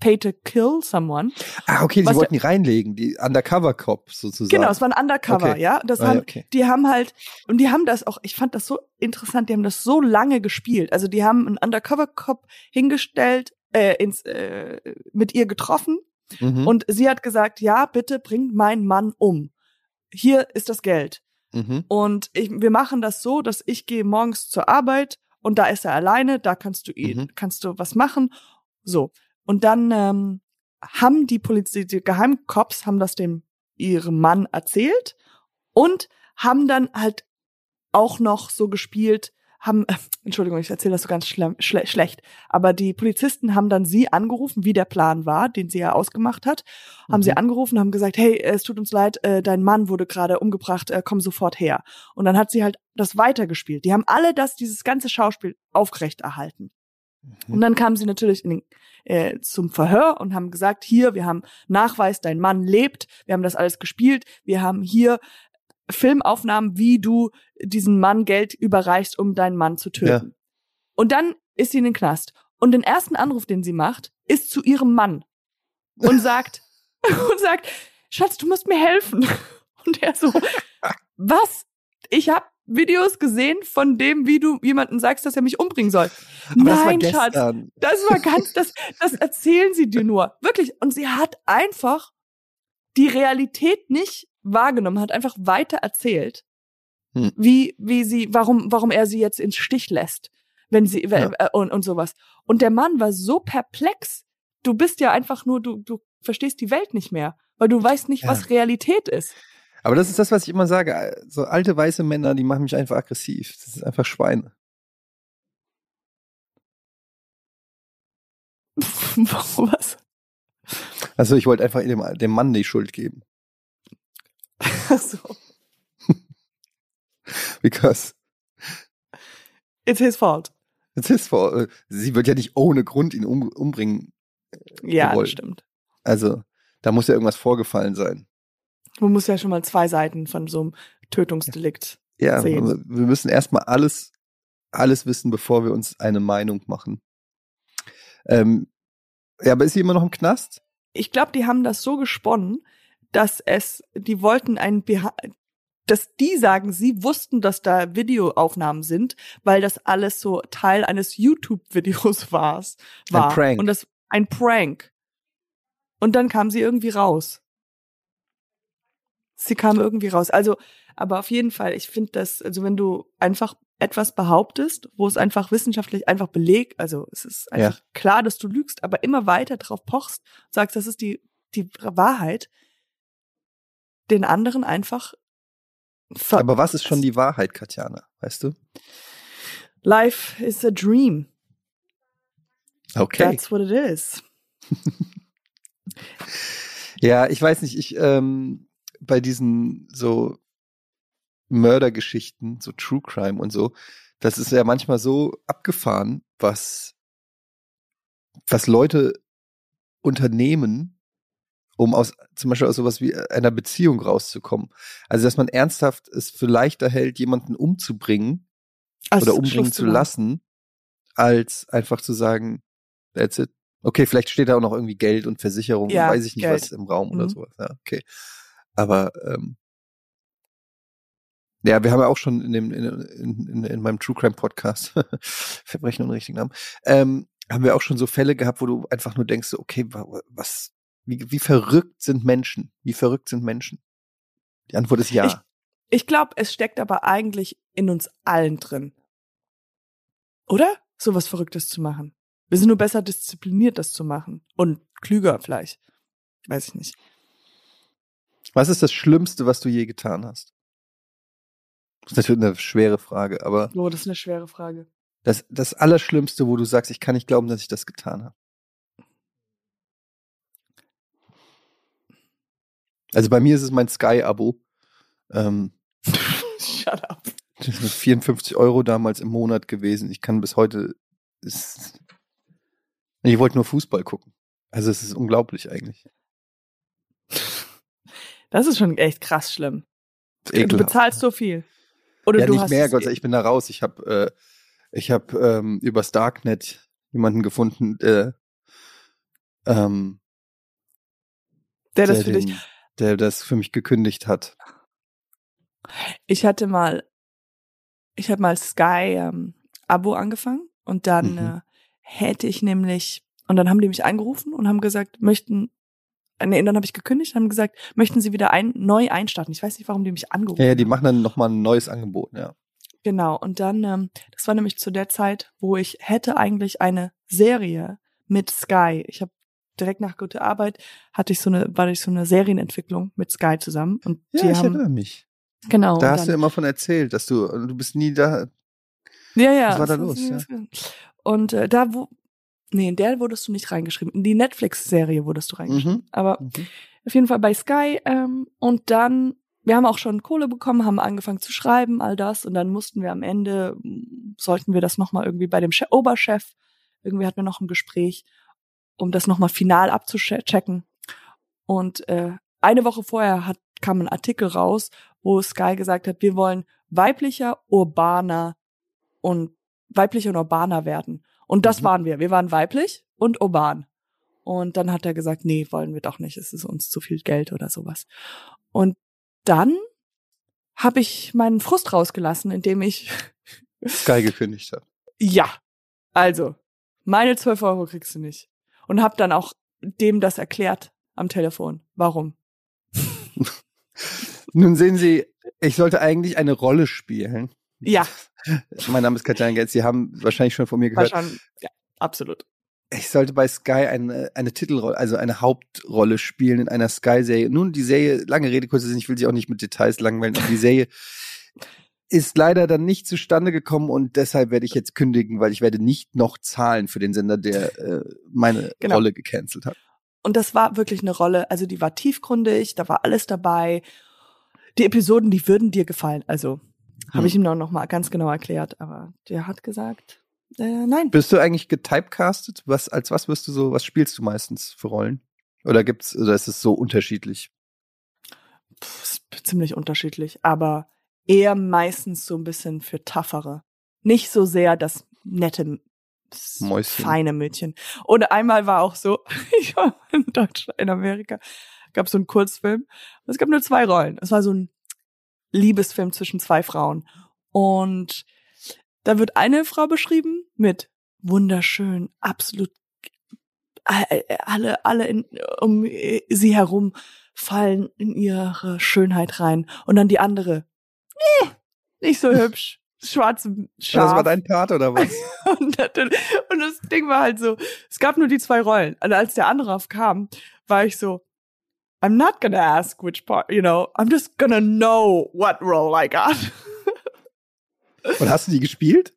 Pay to Kill Someone. Ah, okay, Was wollten die reinlegen, die Undercover-Cop sozusagen. Genau, es war ein Undercover, Okay. ja. Das Ah, haben, okay. die haben halt, und die haben das auch, ich fand das so interessant, die haben das so lange gespielt. Also die haben einen Undercover-Cop hingestellt, äh, ins, äh, mit ihr getroffen Mhm. und sie hat gesagt, ja, bitte bringt meinen Mann um. Hier ist das Geld. mhm. Und ich, wir machen das so, dass ich gehe morgens zur Arbeit und da ist er alleine, da kannst du ihn, Mhm. kannst du was machen. So. Und dann ähm, haben die Polizei, die Geheimcops haben das dem ihrem Mann erzählt und haben dann halt auch noch so gespielt, haben, äh, Entschuldigung, ich erzähle das so ganz schle schle schlecht, aber die Polizisten haben dann sie angerufen, wie der Plan war, den sie ja ausgemacht hat, haben Mhm. sie angerufen, haben gesagt, hey, es tut uns leid, äh, dein Mann wurde gerade umgebracht, äh, komm sofort her. Und dann hat sie halt das weitergespielt. Die haben alle das, dieses ganze Schauspiel aufrecht erhalten. Mhm. Und dann kamen sie natürlich in den, äh, zum Verhör und haben gesagt, hier, wir haben Nachweis, dein Mann lebt, wir haben das alles gespielt, wir haben hier Filmaufnahmen, wie du diesen Mann Geld überreichst, um deinen Mann zu töten. Und dann ist sie in den Knast. Und den ersten Anruf, den sie macht, ist zu ihrem Mann und [LAUGHS] sagt, und sagt, Schatz, du musst mir helfen. Und er so, was? Ich habe Videos gesehen von dem, wie du jemanden sagst, dass er mich umbringen soll. Aber das Nein, Schatz, gestern. das war ganz, das, das erzählen sie dir nur. Wirklich. Und sie hat einfach die Realität nicht wahrgenommen, hat einfach weiter erzählt, Hm. wie, wie sie, warum, warum er sie jetzt ins Stich lässt, wenn sie, Ja. äh, und, und sowas. Und der Mann war so perplex. Du bist ja einfach nur, du, du verstehst die Welt nicht mehr, weil du weißt nicht, Ja. was Realität ist. Aber das ist das, was ich immer sage. So alte weiße Männer, die machen mich einfach aggressiv. Das ist einfach Schweine. [LAUGHS] was? Also ich wollte einfach dem, dem Mann die Schuld geben. Ach [LAUGHS] so. Because It's his fault. it's his fault. Sie wird ja nicht ohne Grund ihn um, umbringen. Ja, Jawohl. das stimmt. Also da muss ja irgendwas vorgefallen sein. Man muss ja schon mal zwei Seiten von so einem Tötungsdelikt. Ja, Sehen. wir wir müssen erstmal alles, alles wissen, bevor wir uns eine Meinung machen. Ähm, ja, aber ist sie immer noch im Knast? Ich glaube, die haben das so gesponnen, dass es, die wollten ein Beha dass die sagen, sie wussten, dass da Videoaufnahmen sind, weil das alles so Teil eines YouTube-Videos [LAUGHS] war. war. Prank. Und das ein Prank. Und dann kam sie irgendwie raus. Sie kam irgendwie raus. Also, aber auf jeden Fall, ich finde das, also wenn du einfach etwas behauptest, wo es einfach wissenschaftlich einfach belegt, also es ist einfach klar, dass du lügst, aber immer weiter drauf pochst, sagst, das ist die, die Wahrheit, den anderen einfach Aber was ist schon die Wahrheit, Katjana? Weißt du? Life is a dream. Okay. That's what it is. [LAUGHS] Ja, ich weiß nicht, ich ähm, bei diesen so Mördergeschichten, so True Crime und so, das ist ja manchmal so abgefahren, was was Leute unternehmen, um aus zum Beispiel aus sowas wie einer Beziehung rauszukommen. Also dass man ernsthaft es für leichter hält, jemanden umzubringen Also, oder umbringen zu lassen, als einfach zu sagen, that's it. Okay, vielleicht steht da auch noch irgendwie Geld und Versicherung, Ja, weiß ich nicht Geld. was im Raum oder Mhm. sowas. Ja, okay. Aber ähm, ja, wir haben ja auch schon in dem in, in, in, in meinem True Crime Podcast [LAUGHS] Verbrechen und richtigen Namen, ähm, haben wir auch schon so Fälle gehabt, wo du einfach nur denkst, okay, wa- was, wie, wie verrückt sind Menschen? Wie verrückt sind Menschen? Die Antwort ist ja. Ich- Ich glaube, es steckt aber eigentlich in uns allen drin. Oder? Sowas Verrücktes zu machen. Wir sind nur besser diszipliniert, das zu machen. Und klüger vielleicht. Weiß ich nicht. Was ist das Schlimmste, was du je getan hast? Das ist natürlich eine schwere Frage, aber Oh, das ist eine schwere Frage. das, das Allerschlimmste, wo du sagst, ich kann nicht glauben, dass ich das getan habe. Also bei mir ist es mein Sky-Abo. Ähm, [LAUGHS] Shut up. das sind 54 Euro damals im Monat gewesen. Ich kann bis heute. Ist, ich wollte nur Fußball gucken. Also es ist unglaublich eigentlich. Das ist schon echt krass schlimm. Ist Du ekelhaft. bezahlst so viel. Oder ja, du nicht hast mehr, Gott sei Dank. Ich bin da raus. Ich habe äh, ich hab, ähm, übers Darknet jemanden gefunden, der, ähm, der das für dich. Der das für mich gekündigt hat. Ich hatte mal, ich habe mal Sky ähm, Abo angefangen und dann Mhm. äh, hätte ich nämlich und dann haben die mich angerufen und haben gesagt, möchten äh, nee, dann habe ich gekündigt und haben gesagt, möchten Sie wieder ein, neu einstarten. Ich weiß nicht, warum die mich angerufen Ja, ja, die haben. machen dann nochmal ein neues Angebot, ja. Genau, und dann, ähm, das war nämlich zu der Zeit, wo ich hätte eigentlich eine Serie mit Sky. Ich habe direkt nach gute Arbeit hatte ich so eine, war ich so eine Serienentwicklung mit Sky zusammen und Ja, die ich haben erinnere mich. genau. Da hast du dann, immer von erzählt, dass du, du bist nie da, Ja, ja. Was war da los? Ja. Und äh, da, wo, nee, in der wurdest du nicht reingeschrieben. In die Netflix-Serie wurdest du reingeschrieben. Mhm. Aber Mhm. auf jeden Fall bei Sky. Ähm, und dann, wir haben auch schon Kohle bekommen, haben angefangen zu schreiben, all das. Und dann mussten wir am Ende, sollten wir das nochmal irgendwie bei dem Che Oberchef, irgendwie hatten wir noch ein Gespräch, um das nochmal final abzuchecken. Und äh, eine Woche vorher hat, kam ein Artikel raus, wo Sky gesagt hat, wir wollen weiblicher, urbaner und weiblicher und urbaner werden. Und das Mhm. waren wir. Wir waren weiblich und urban. Und dann hat er gesagt, nee, wollen wir doch nicht. Es ist uns zu viel Geld oder sowas. Und dann habe ich meinen Frust rausgelassen, indem ich, Sky gekündigt hat. [LAUGHS] ja, also, meine 12 Euro kriegst du nicht. Und habe dann auch dem das erklärt am Telefon. Warum? [LAUGHS] Nun sehen Sie, ich sollte eigentlich eine Rolle spielen. Ja, [LAUGHS] Mein Name ist Katja Getz. Sie haben wahrscheinlich schon von mir gehört. schon, ja, absolut. Ich sollte bei Sky eine, eine Titelrolle, also eine Hauptrolle spielen in einer Sky-Serie. Nun, die Serie, lange Rede, kurzer Sinn, ich will sie auch nicht mit Details langweilen, aber die Serie [LAUGHS] ist leider dann nicht zustande gekommen und deshalb werde ich jetzt kündigen, weil ich werde nicht noch zahlen für den Sender, der äh, meine Genau. Rolle gecancelt hat. Und das war wirklich eine Rolle, also die war tiefgründig, da war alles dabei. Die Episoden, die würden dir gefallen. Also habe Hm. ich ihm noch, noch mal ganz genau erklärt, aber der hat gesagt, äh, nein. Bist du eigentlich getypecastet? Was, als was wirst du so, was spielst du meistens für Rollen? Oder gibt's, oder ist es so unterschiedlich? Ist ziemlich unterschiedlich, aber eher meistens so ein bisschen für toughere. Nicht so sehr das nette, Mäuschen. feine Mädchen. Und einmal war auch so, [LAUGHS] ich war in Deutschland, in Amerika, gab so einen Kurzfilm. Es gab nur zwei Rollen. Es war so ein Liebesfilm zwischen zwei Frauen. Und da wird eine Frau beschrieben mit wunderschön, absolut alle, alle in, um sie herum fallen in ihre Schönheit rein. Und dann die andere, eh, nicht so [LAUGHS] hübsch, schwarze Das Schaf. war dein Part oder was? [LAUGHS] und, und das Ding war halt so, es gab nur die zwei Rollen. Und als der andere aufkam, war ich so, I'm not gonna ask which part, you know, I'm just gonna know what role I got. Und hast du die gespielt?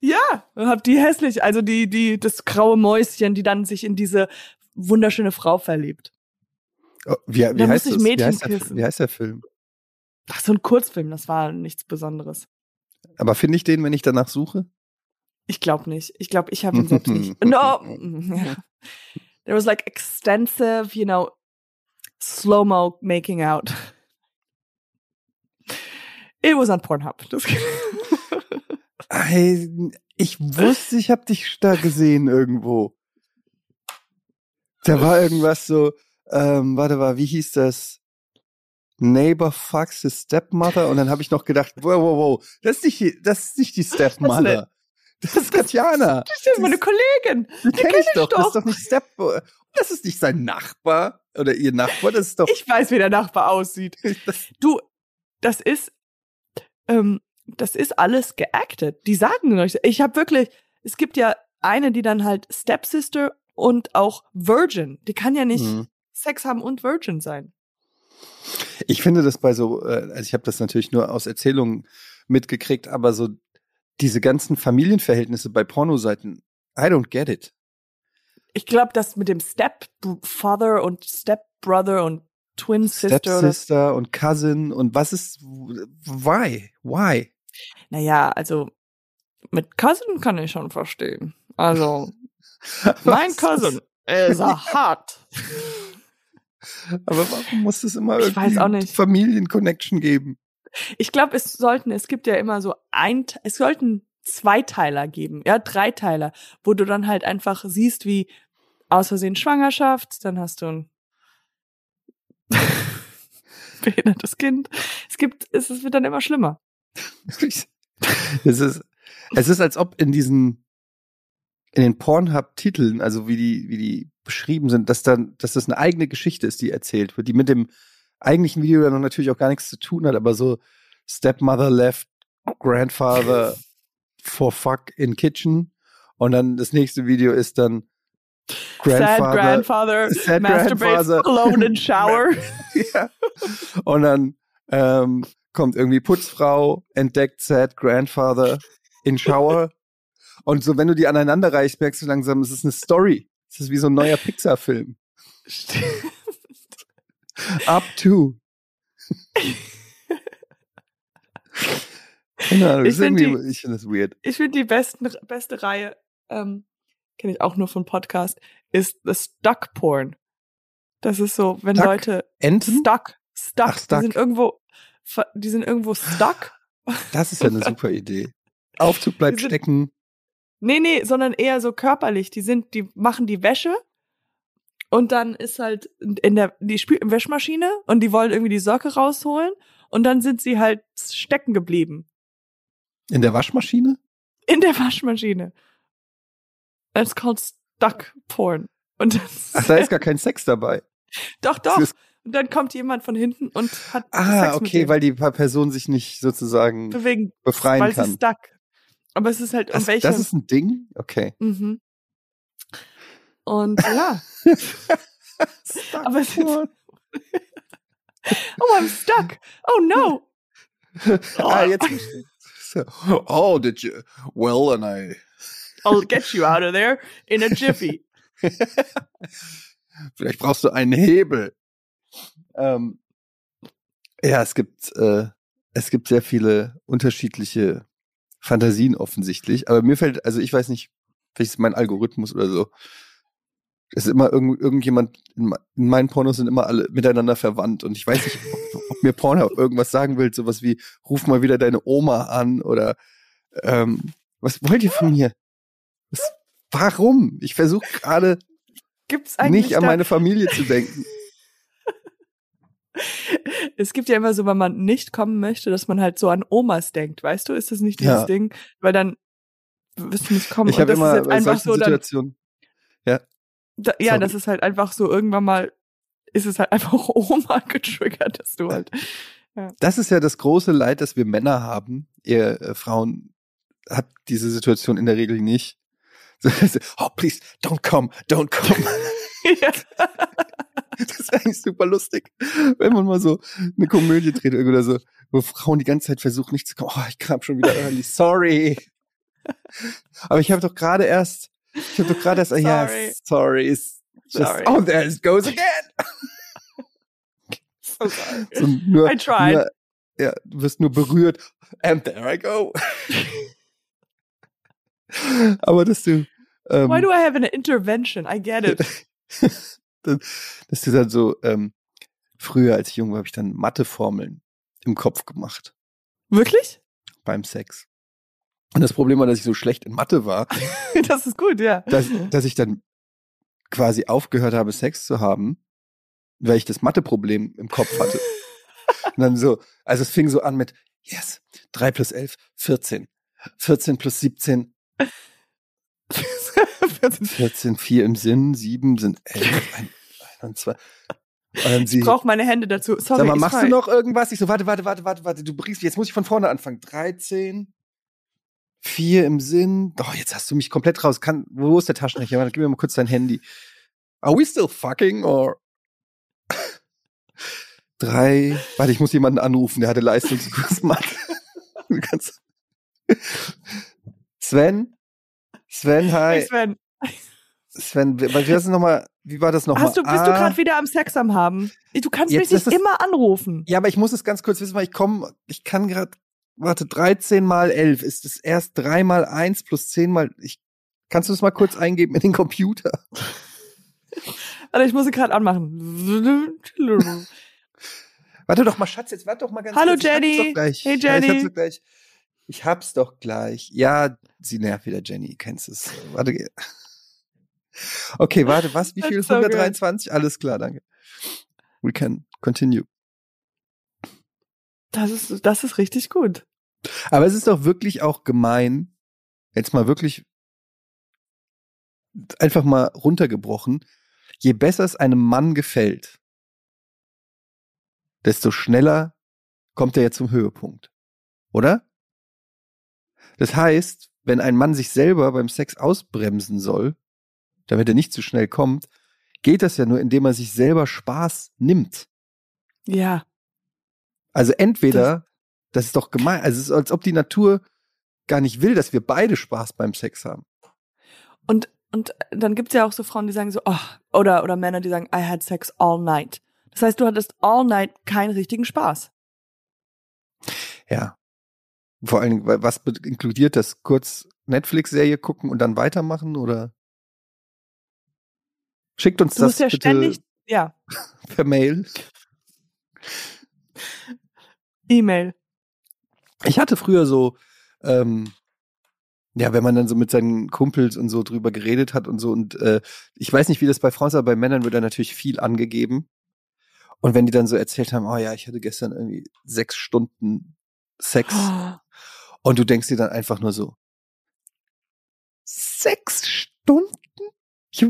Ja, und hab die hässlich, also die, die, das graue Mäuschen, die dann sich in diese wunderschöne Frau verliebt. Oh, wie, wie, heißt das? wie, Mädchen heißt der, küssen. wie heißt der Film? Ach, so ein Kurzfilm, das war nichts Besonderes. Aber finde ich den, wenn ich danach suche? Ich glaube nicht. Ich glaube, ich habe ihn selbst nicht. [LAUGHS] No. [LAUGHS] There was like extensive, you know, slow-mo making out. It was on Pornhub. Das Ey, Ich wusste, ich habe dich da gesehen irgendwo. Da war irgendwas so, ähm, warte mal, wie hieß das? Neighbor fucks his stepmother und dann habe ich noch gedacht, wow, wow, wow, das ist nicht, die- das ist nicht die [LAUGHS] Stepmother. Das ist Katjana. das ist meine Kollegin. Die kenne ich ich doch. Das doch. ist doch nicht Step. Das ist nicht sein Nachbar oder ihr Nachbar. Das ist doch. Ich weiß, wie der Nachbar aussieht. [LAUGHS] das, Du, das ist, ähm, das ist alles geactet. Die sagen euch, ich habe wirklich, es gibt ja eine, die dann halt Stepsister und auch Virgin. Die kann ja nicht Hm. Sex haben und Virgin sein. Ich finde das bei so, äh, also ich habe das natürlich nur aus Erzählungen mitgekriegt, aber so diese ganzen Familienverhältnisse bei Pornoseiten, I don't get it. Ich glaube, das mit dem Stepfather und Stepbrother und Twin Sister oder Stepsister und Cousin und was ist, why, why? Naja, also mit Cousin kann ich schon verstehen. Also, [LAUGHS] mein Cousin is a hot. [LAUGHS] Aber warum muss es immer Ich irgendwie. Familienconnection geben? Ich glaube, es sollten, es gibt ja immer so ein, es sollten Zweiteiler geben, ja, Dreiteiler, wo du dann halt einfach siehst, wie aus Versehen Schwangerschaft, dann hast du ein [LAUGHS] behindertes Kind. Es gibt, es, es wird dann immer schlimmer. [LAUGHS] es ist, es ist, als ob in diesen, in den Pornhub-Titeln, also wie die, wie die beschrieben sind, dass dann, dass das eine eigene Geschichte ist, die erzählt wird, die mit dem eigentlichen Video dann natürlich auch gar nichts zu tun hat, aber so Stepmother left Grandfather for fuck in kitchen und dann das nächste Video ist dann Sad grandfather, [LAUGHS] Sad masturbates grandfather. alone in [LAUGHS] shower. [LAUGHS] ja. Und dann ähm, kommt irgendwie Putzfrau, entdeckt Sad Grandfather in Shower. Und so, wenn du die aneinander reichst, merkst du langsam, es ist eine Story. Es ist wie so ein neuer Pixar-Film. Stimmt. Up to. Keine Ahnung, Ich das ist find irgendwie, ich finde das weird. Ich finde die besten, beste Reihe, ähm, kenne ich auch nur von Podcast, ist The Stuck Porn. Das ist so, wenn Stuck? Leute Enten? stuck, stuck, Ach, stuck. die sind irgendwo, die sind irgendwo stuck. Das ist ja eine super Idee. Aufzug bleibt stecken. Nee, nee, sondern eher so körperlich. Die sind, die machen die Wäsche und dann ist halt in der, die spielt in Wäschmaschine und die wollen irgendwie die Socke rausholen und dann sind sie halt stecken geblieben. In der Waschmaschine? In der Waschmaschine. It's called Stuck Porn. Und das, Ach, da ist [LAUGHS] gar kein Sex dabei. doch, doch. Und dann kommt jemand von hinten und hat Ah, Sex okay, weil die Person sich nicht sozusagen Wegen, befreien weil sie kann. stuck. Aber es ist halt um Das, welche. das ist ein Ding? Okay. mhm. Und ja, aber es ist, [LAUGHS] oh, I'm stuck. Oh no. [LAUGHS] ah, jetzt. [LAUGHS] Oh, did you? Well, and I. I'll get you out of there in a jiffy. Vielleicht brauchst du einen Hebel. Ähm, ja, es gibt, äh, es gibt sehr viele unterschiedliche Fantasien offensichtlich. Aber mir fällt, also ich weiß nicht, vielleicht ist mein Algorithmus oder so. Es ist immer irgend, irgendjemand, in, in meinen Pornos sind immer alle miteinander verwandt und ich weiß nicht, ob, ob mir Pornhub irgendwas sagen will, sowas wie, ruf mal wieder deine Oma an oder ähm, was wollt ihr von mir? Was, warum? Ich versuche gerade nicht an meine Familie zu denken. Es gibt ja immer so, wenn man nicht kommen möchte, dass man halt so an Omas denkt, weißt du? Ist das nicht dieses Ja. Ding? Weil dann wirst du nicht kommen. Ich habe immer ist einfach so dann, Situationen. da, ja, Sorry. das ist halt einfach so irgendwann mal ist es halt einfach [LAUGHS] Oma getriggert, dass du halt Das ist ja das große Leid, das wir Männer haben. Ihr äh, Frauen habt diese Situation in der Regel nicht. [LAUGHS] Oh, please, don't come, don't come. [LAUGHS] ja. [LAUGHS] Das ist eigentlich super lustig, wenn man mal so eine Komödie dreht oder so, wo Frauen die ganze Zeit versuchen, nicht zu kommen. Oh, ich kam schon wieder early, sorry. [LAUGHS] Aber ich habe doch gerade erst, ich habe doch gerade erst, oh, ja, Sorry. sorry, Sorry. oh, there it goes again. So sorry. [LAUGHS] So nur, I tried. Nur, ja, du wirst nur berührt. And there I go. Aber dass du, ähm, Why do I have an intervention? I get it. Dass du dann so, ähm, früher als ich jung war, habe ich dann Matheformeln im Kopf gemacht Wirklich? beim Sex. Und das Problem war, dass ich so schlecht in Mathe war, [LAUGHS] Das ist gut, ja. dass, dass ich dann quasi aufgehört habe, Sex zu haben, weil ich das Matheproblem im Kopf hatte. Und dann so, also es fing so an mit, yes, 3 plus 11, 14. 14 plus 17, [LAUGHS] 14, 4 im Sinn, 7 sind 11, 1, und 2. Und dann sie, ich brauche meine Hände dazu. Sorry, sag mal, machst du noch irgendwas? Ich so, warte, warte, warte, warte, warte, du bringst, jetzt muss ich von vorne anfangen. 13, 4 im Sinn. Oh, jetzt hast du mich komplett raus. Kann, wo ist der Taschenrechner? Warte, gib mir mal kurz dein Handy. Are we still fucking or? [LAUGHS] Drei, warte, ich muss jemanden anrufen, der hatte Leistungskurs Mathe. [LAUGHS] Du kannst- Sven? Sven, hi. Hey, Sven, Sven, ist das noch mal, wie war das nochmal? hast du, bist du gerade wieder am Sex am haben? Du kannst mich nicht es- immer anrufen. Ja, aber ich muss es ganz kurz wissen, weil ich komme, ich kann gerade, warte, 13 mal 11 ist es erst 3 mal 1 plus 10 mal, ich, kannst du das mal kurz eingeben in den Computer? Warte, ich muss sie gerade anmachen. Warte doch mal, Schatz, jetzt warte doch mal ganz Hallo, kurz. Jenny. Hey, Ja, ich Jenny. hab's gleich. Ich hab's doch gleich. Ja, sie nervt wieder, Jenny, kennst es. Warte. [LAUGHS] Okay, warte, was? Wie viel ist That's so 123? Alles klar, danke. We can continue. Das ist, das ist richtig gut. Aber es ist doch wirklich auch gemein, jetzt mal wirklich einfach mal runtergebrochen, je besser es einem Mann gefällt, desto schneller kommt er ja zum Höhepunkt. Oder? Das heißt, wenn ein Mann sich selber beim Sex ausbremsen soll, damit er nicht zu schnell kommt, geht das ja nur, indem er sich selber Spaß nimmt. Ja. Also entweder, das, ist doch gemein, also es ist, als ob die Natur gar nicht will, dass wir beide Spaß beim Sex haben. Und, und dann gibt's ja auch so Frauen, die sagen so, oh, oder, oder Männer, die sagen, I had sex all night. Das heißt, du hattest all night keinen richtigen Spaß. Ja. Vor allen Dingen, wa- was inkludiert das? Kurz Netflix-Serie gucken und dann weitermachen oder? Schickt uns Du das ja bitte ständig, ja, [LAUGHS] per Mail. E-Mail. Ich hatte früher so, ähm, ja, wenn man dann so mit seinen Kumpels und so drüber geredet hat und so und äh, ich weiß nicht, wie das bei Frauen ist, aber bei Männern wird da natürlich viel angegeben. Und wenn die dann so erzählt haben, oh ja, ich hatte gestern irgendwie sechs Stunden Sex [GASPS] und du denkst dir dann einfach nur so, sechs Stunden? Ich,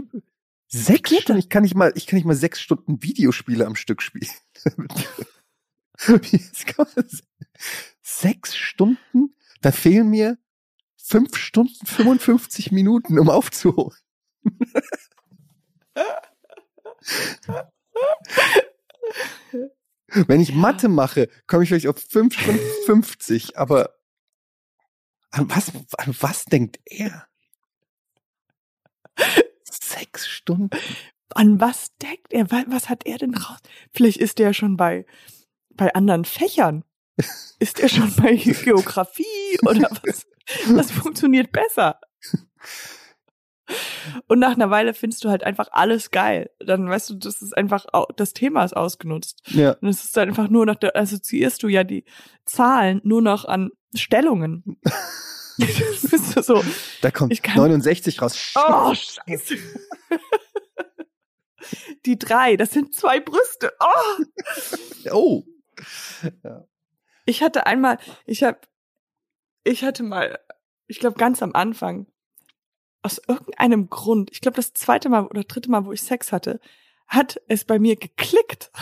sechs geht Stunden? Ich kann nicht mal, ich kann nicht mal sechs Stunden Videospiele am Stück spielen. [LAUGHS] Sechs Stunden? Da fehlen mir fünf Stunden 55 Minuten, um aufzuholen. [LAUGHS] Wenn ich Mathe mache, komme ich vielleicht auf fünf Stunden 50, aber an was, an was denkt er? Sechs Stunden? An was denkt er? Wa- Was hat er denn raus? Vielleicht ist er schon bei, bei anderen Fächern. Ist er schon bei Geografie oder was? Was funktioniert besser? Und nach einer Weile findest du halt einfach alles geil. Dann weißt du, das ist einfach, das Thema ist ausgenutzt. Ja. Und es ist dann einfach nur noch, da assoziierst du ja die Zahlen nur noch an Stellungen. Das bist du so, Da kommt Ich kann- 69 raus. oh, scheiße. Die drei, das sind zwei Brüste. Oh. Oh. Ich hatte einmal, ich hab, ich hatte mal, ich glaube ganz am Anfang, aus irgendeinem Grund, ich glaube das zweite Mal oder dritte Mal, wo ich Sex hatte, hat es bei mir geklickt. [LAUGHS]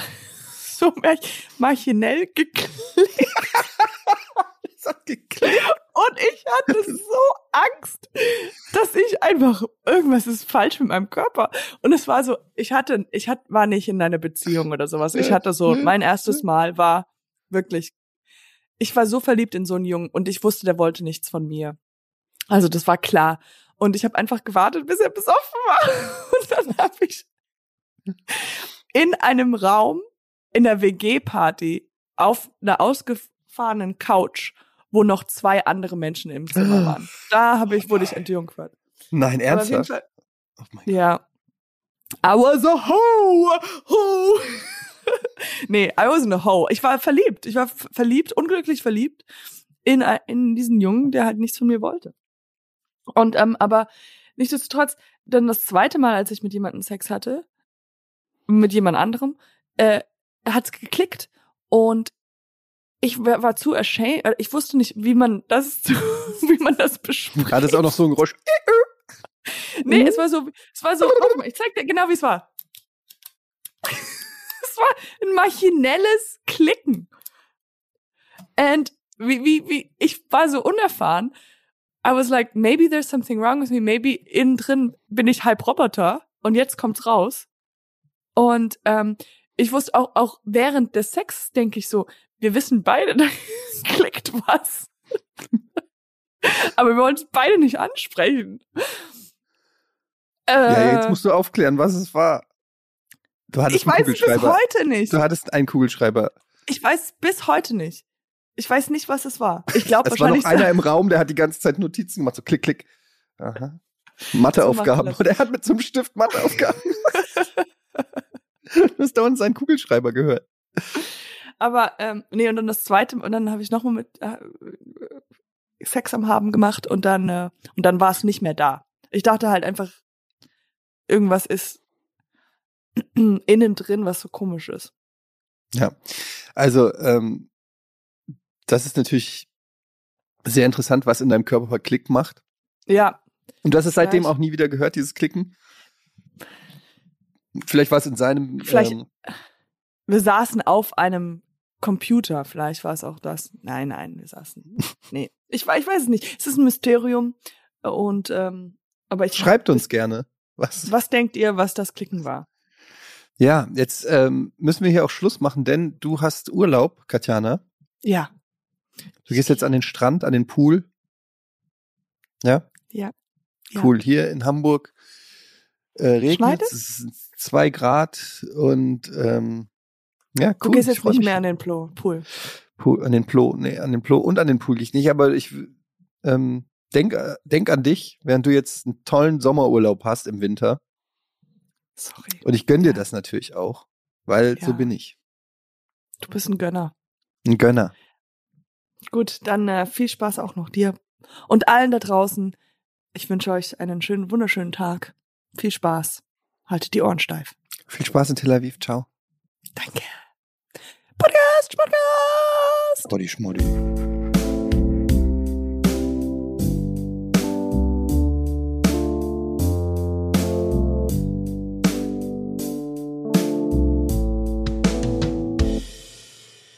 So mach- machinell geklickt. [LAUGHS] Und ich hatte so Angst, dass ich einfach, irgendwas ist falsch mit meinem Körper. Und es war so, ich hatte, ich hat, war nicht in einer Beziehung oder sowas. Ich hatte so, mein erstes Mal war wirklich, ich war so verliebt in so einen Jungen und ich wusste, der wollte nichts von mir. Also das war klar. Und ich habe einfach gewartet, bis er besoffen war. [LAUGHS] Und dann habe ich in einem Raum in der WG-Party auf einer ausgefahrenen Couch, wo noch zwei andere Menschen im Zimmer waren. Da habe ich, wurde ich entjungfert. Nein, ernsthaft? Fall- Oh Ja. I was a hoe, hoe. [LAUGHS] nee, I wasn't a hoe. Ich war verliebt. Ich war verliebt, unglücklich verliebt in, in diesen Jungen, der halt nichts von mir wollte. Und, ähm, aber nichtsdestotrotz, dann das zweite Mal, als ich mit jemandem Sex hatte, mit jemand anderem, äh, hat's geklickt und ich war, zu ashamed, äh, ich wusste nicht, wie man das, [LAUGHS] wie man das bespricht. Hat es auch noch so ein Geräusch? [LAUGHS] Nee, es war so, es war so, mal, ich zeig dir genau, wie es war. [LAUGHS] es war ein maschinelles Klicken. And wie, wie, wie, ich war so unerfahren. I was like, maybe there's something wrong with me, maybe innen drin bin ich halb Roboter und jetzt kommt's raus. Und ähm, ich wusste auch, auch während des Sex denke ich so, wir wissen beide, [LAUGHS] da klickt was. Aber wir wollen es beide nicht ansprechen. Äh, Ja, jetzt musst du aufklären, was es war. Du hattest ich einen weiß es bis heute nicht. Du hattest einen Kugelschreiber. Ich weiß bis heute nicht. Ich weiß nicht, was es war. Ich glaube [LAUGHS] Es war noch wahrscheinlich. einer [LAUGHS] im Raum, der hat die ganze Zeit Notizen gemacht, so klick, klick. Aha. Matheaufgaben. Und er hat mit so einem Stift Matheaufgaben. Du [LAUGHS] hast dauernd seinen Kugelschreiber gehört. Aber ähm, nee, und dann das zweite, und dann habe ich nochmal mit äh, Sex am Haben gemacht und dann äh, und dann war es nicht mehr da. Ich dachte halt einfach, irgendwas ist [CLEARS THROAT] innen drin, was so komisch ist. Ja. Also, ähm, das ist natürlich sehr interessant, was in deinem Körper Klick macht. Ja, Und du hast es seitdem auch nie wieder gehört, dieses Klicken. Vielleicht war es in seinem. Vielleicht- Ähm, wir saßen auf einem Computer, vielleicht war es auch das. Nein, nein, wir saßen. [LAUGHS] Nee, ich, ich weiß es nicht. Es ist ein Mysterium und ähm, aber ich schreibt uns gerne. Was? [LAUGHS] Was denkt ihr, was das Klicken war? Ja, jetzt ähm, müssen wir hier auch Schluss machen, denn du hast Urlaub, Katjana. Ja, Du gehst jetzt an den Strand, an den Pool. Ja? Ja. Ja. Cool. Hier in Hamburg äh, regnet es. Sind zwei Grad und ähm, ja, cool. Du gehst jetzt nicht mehr an den Plo Pool. Pool, an den Plo, nee, an den Plo und an den Pool gehe ich nicht, aber ich ähm, denk, äh, denk an dich, während du jetzt einen tollen Sommerurlaub hast im Winter. Sorry. Und ich gönn dir Ja. das natürlich auch, weil so Ja. bin ich. Du bist ein Gönner. Ein Gönner. Gut, dann äh, viel Spaß auch noch dir und allen da draußen. Ich wünsche euch einen schönen, wunderschönen Tag. Viel Spaß. Haltet die Ohren steif. Viel Spaß in Tel Aviv. Ciao. Danke. Podcast, Podcast. Body Schmoddy.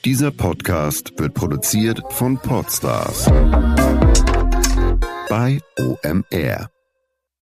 Dieser Podcast wird produziert von Podstars bei OMR.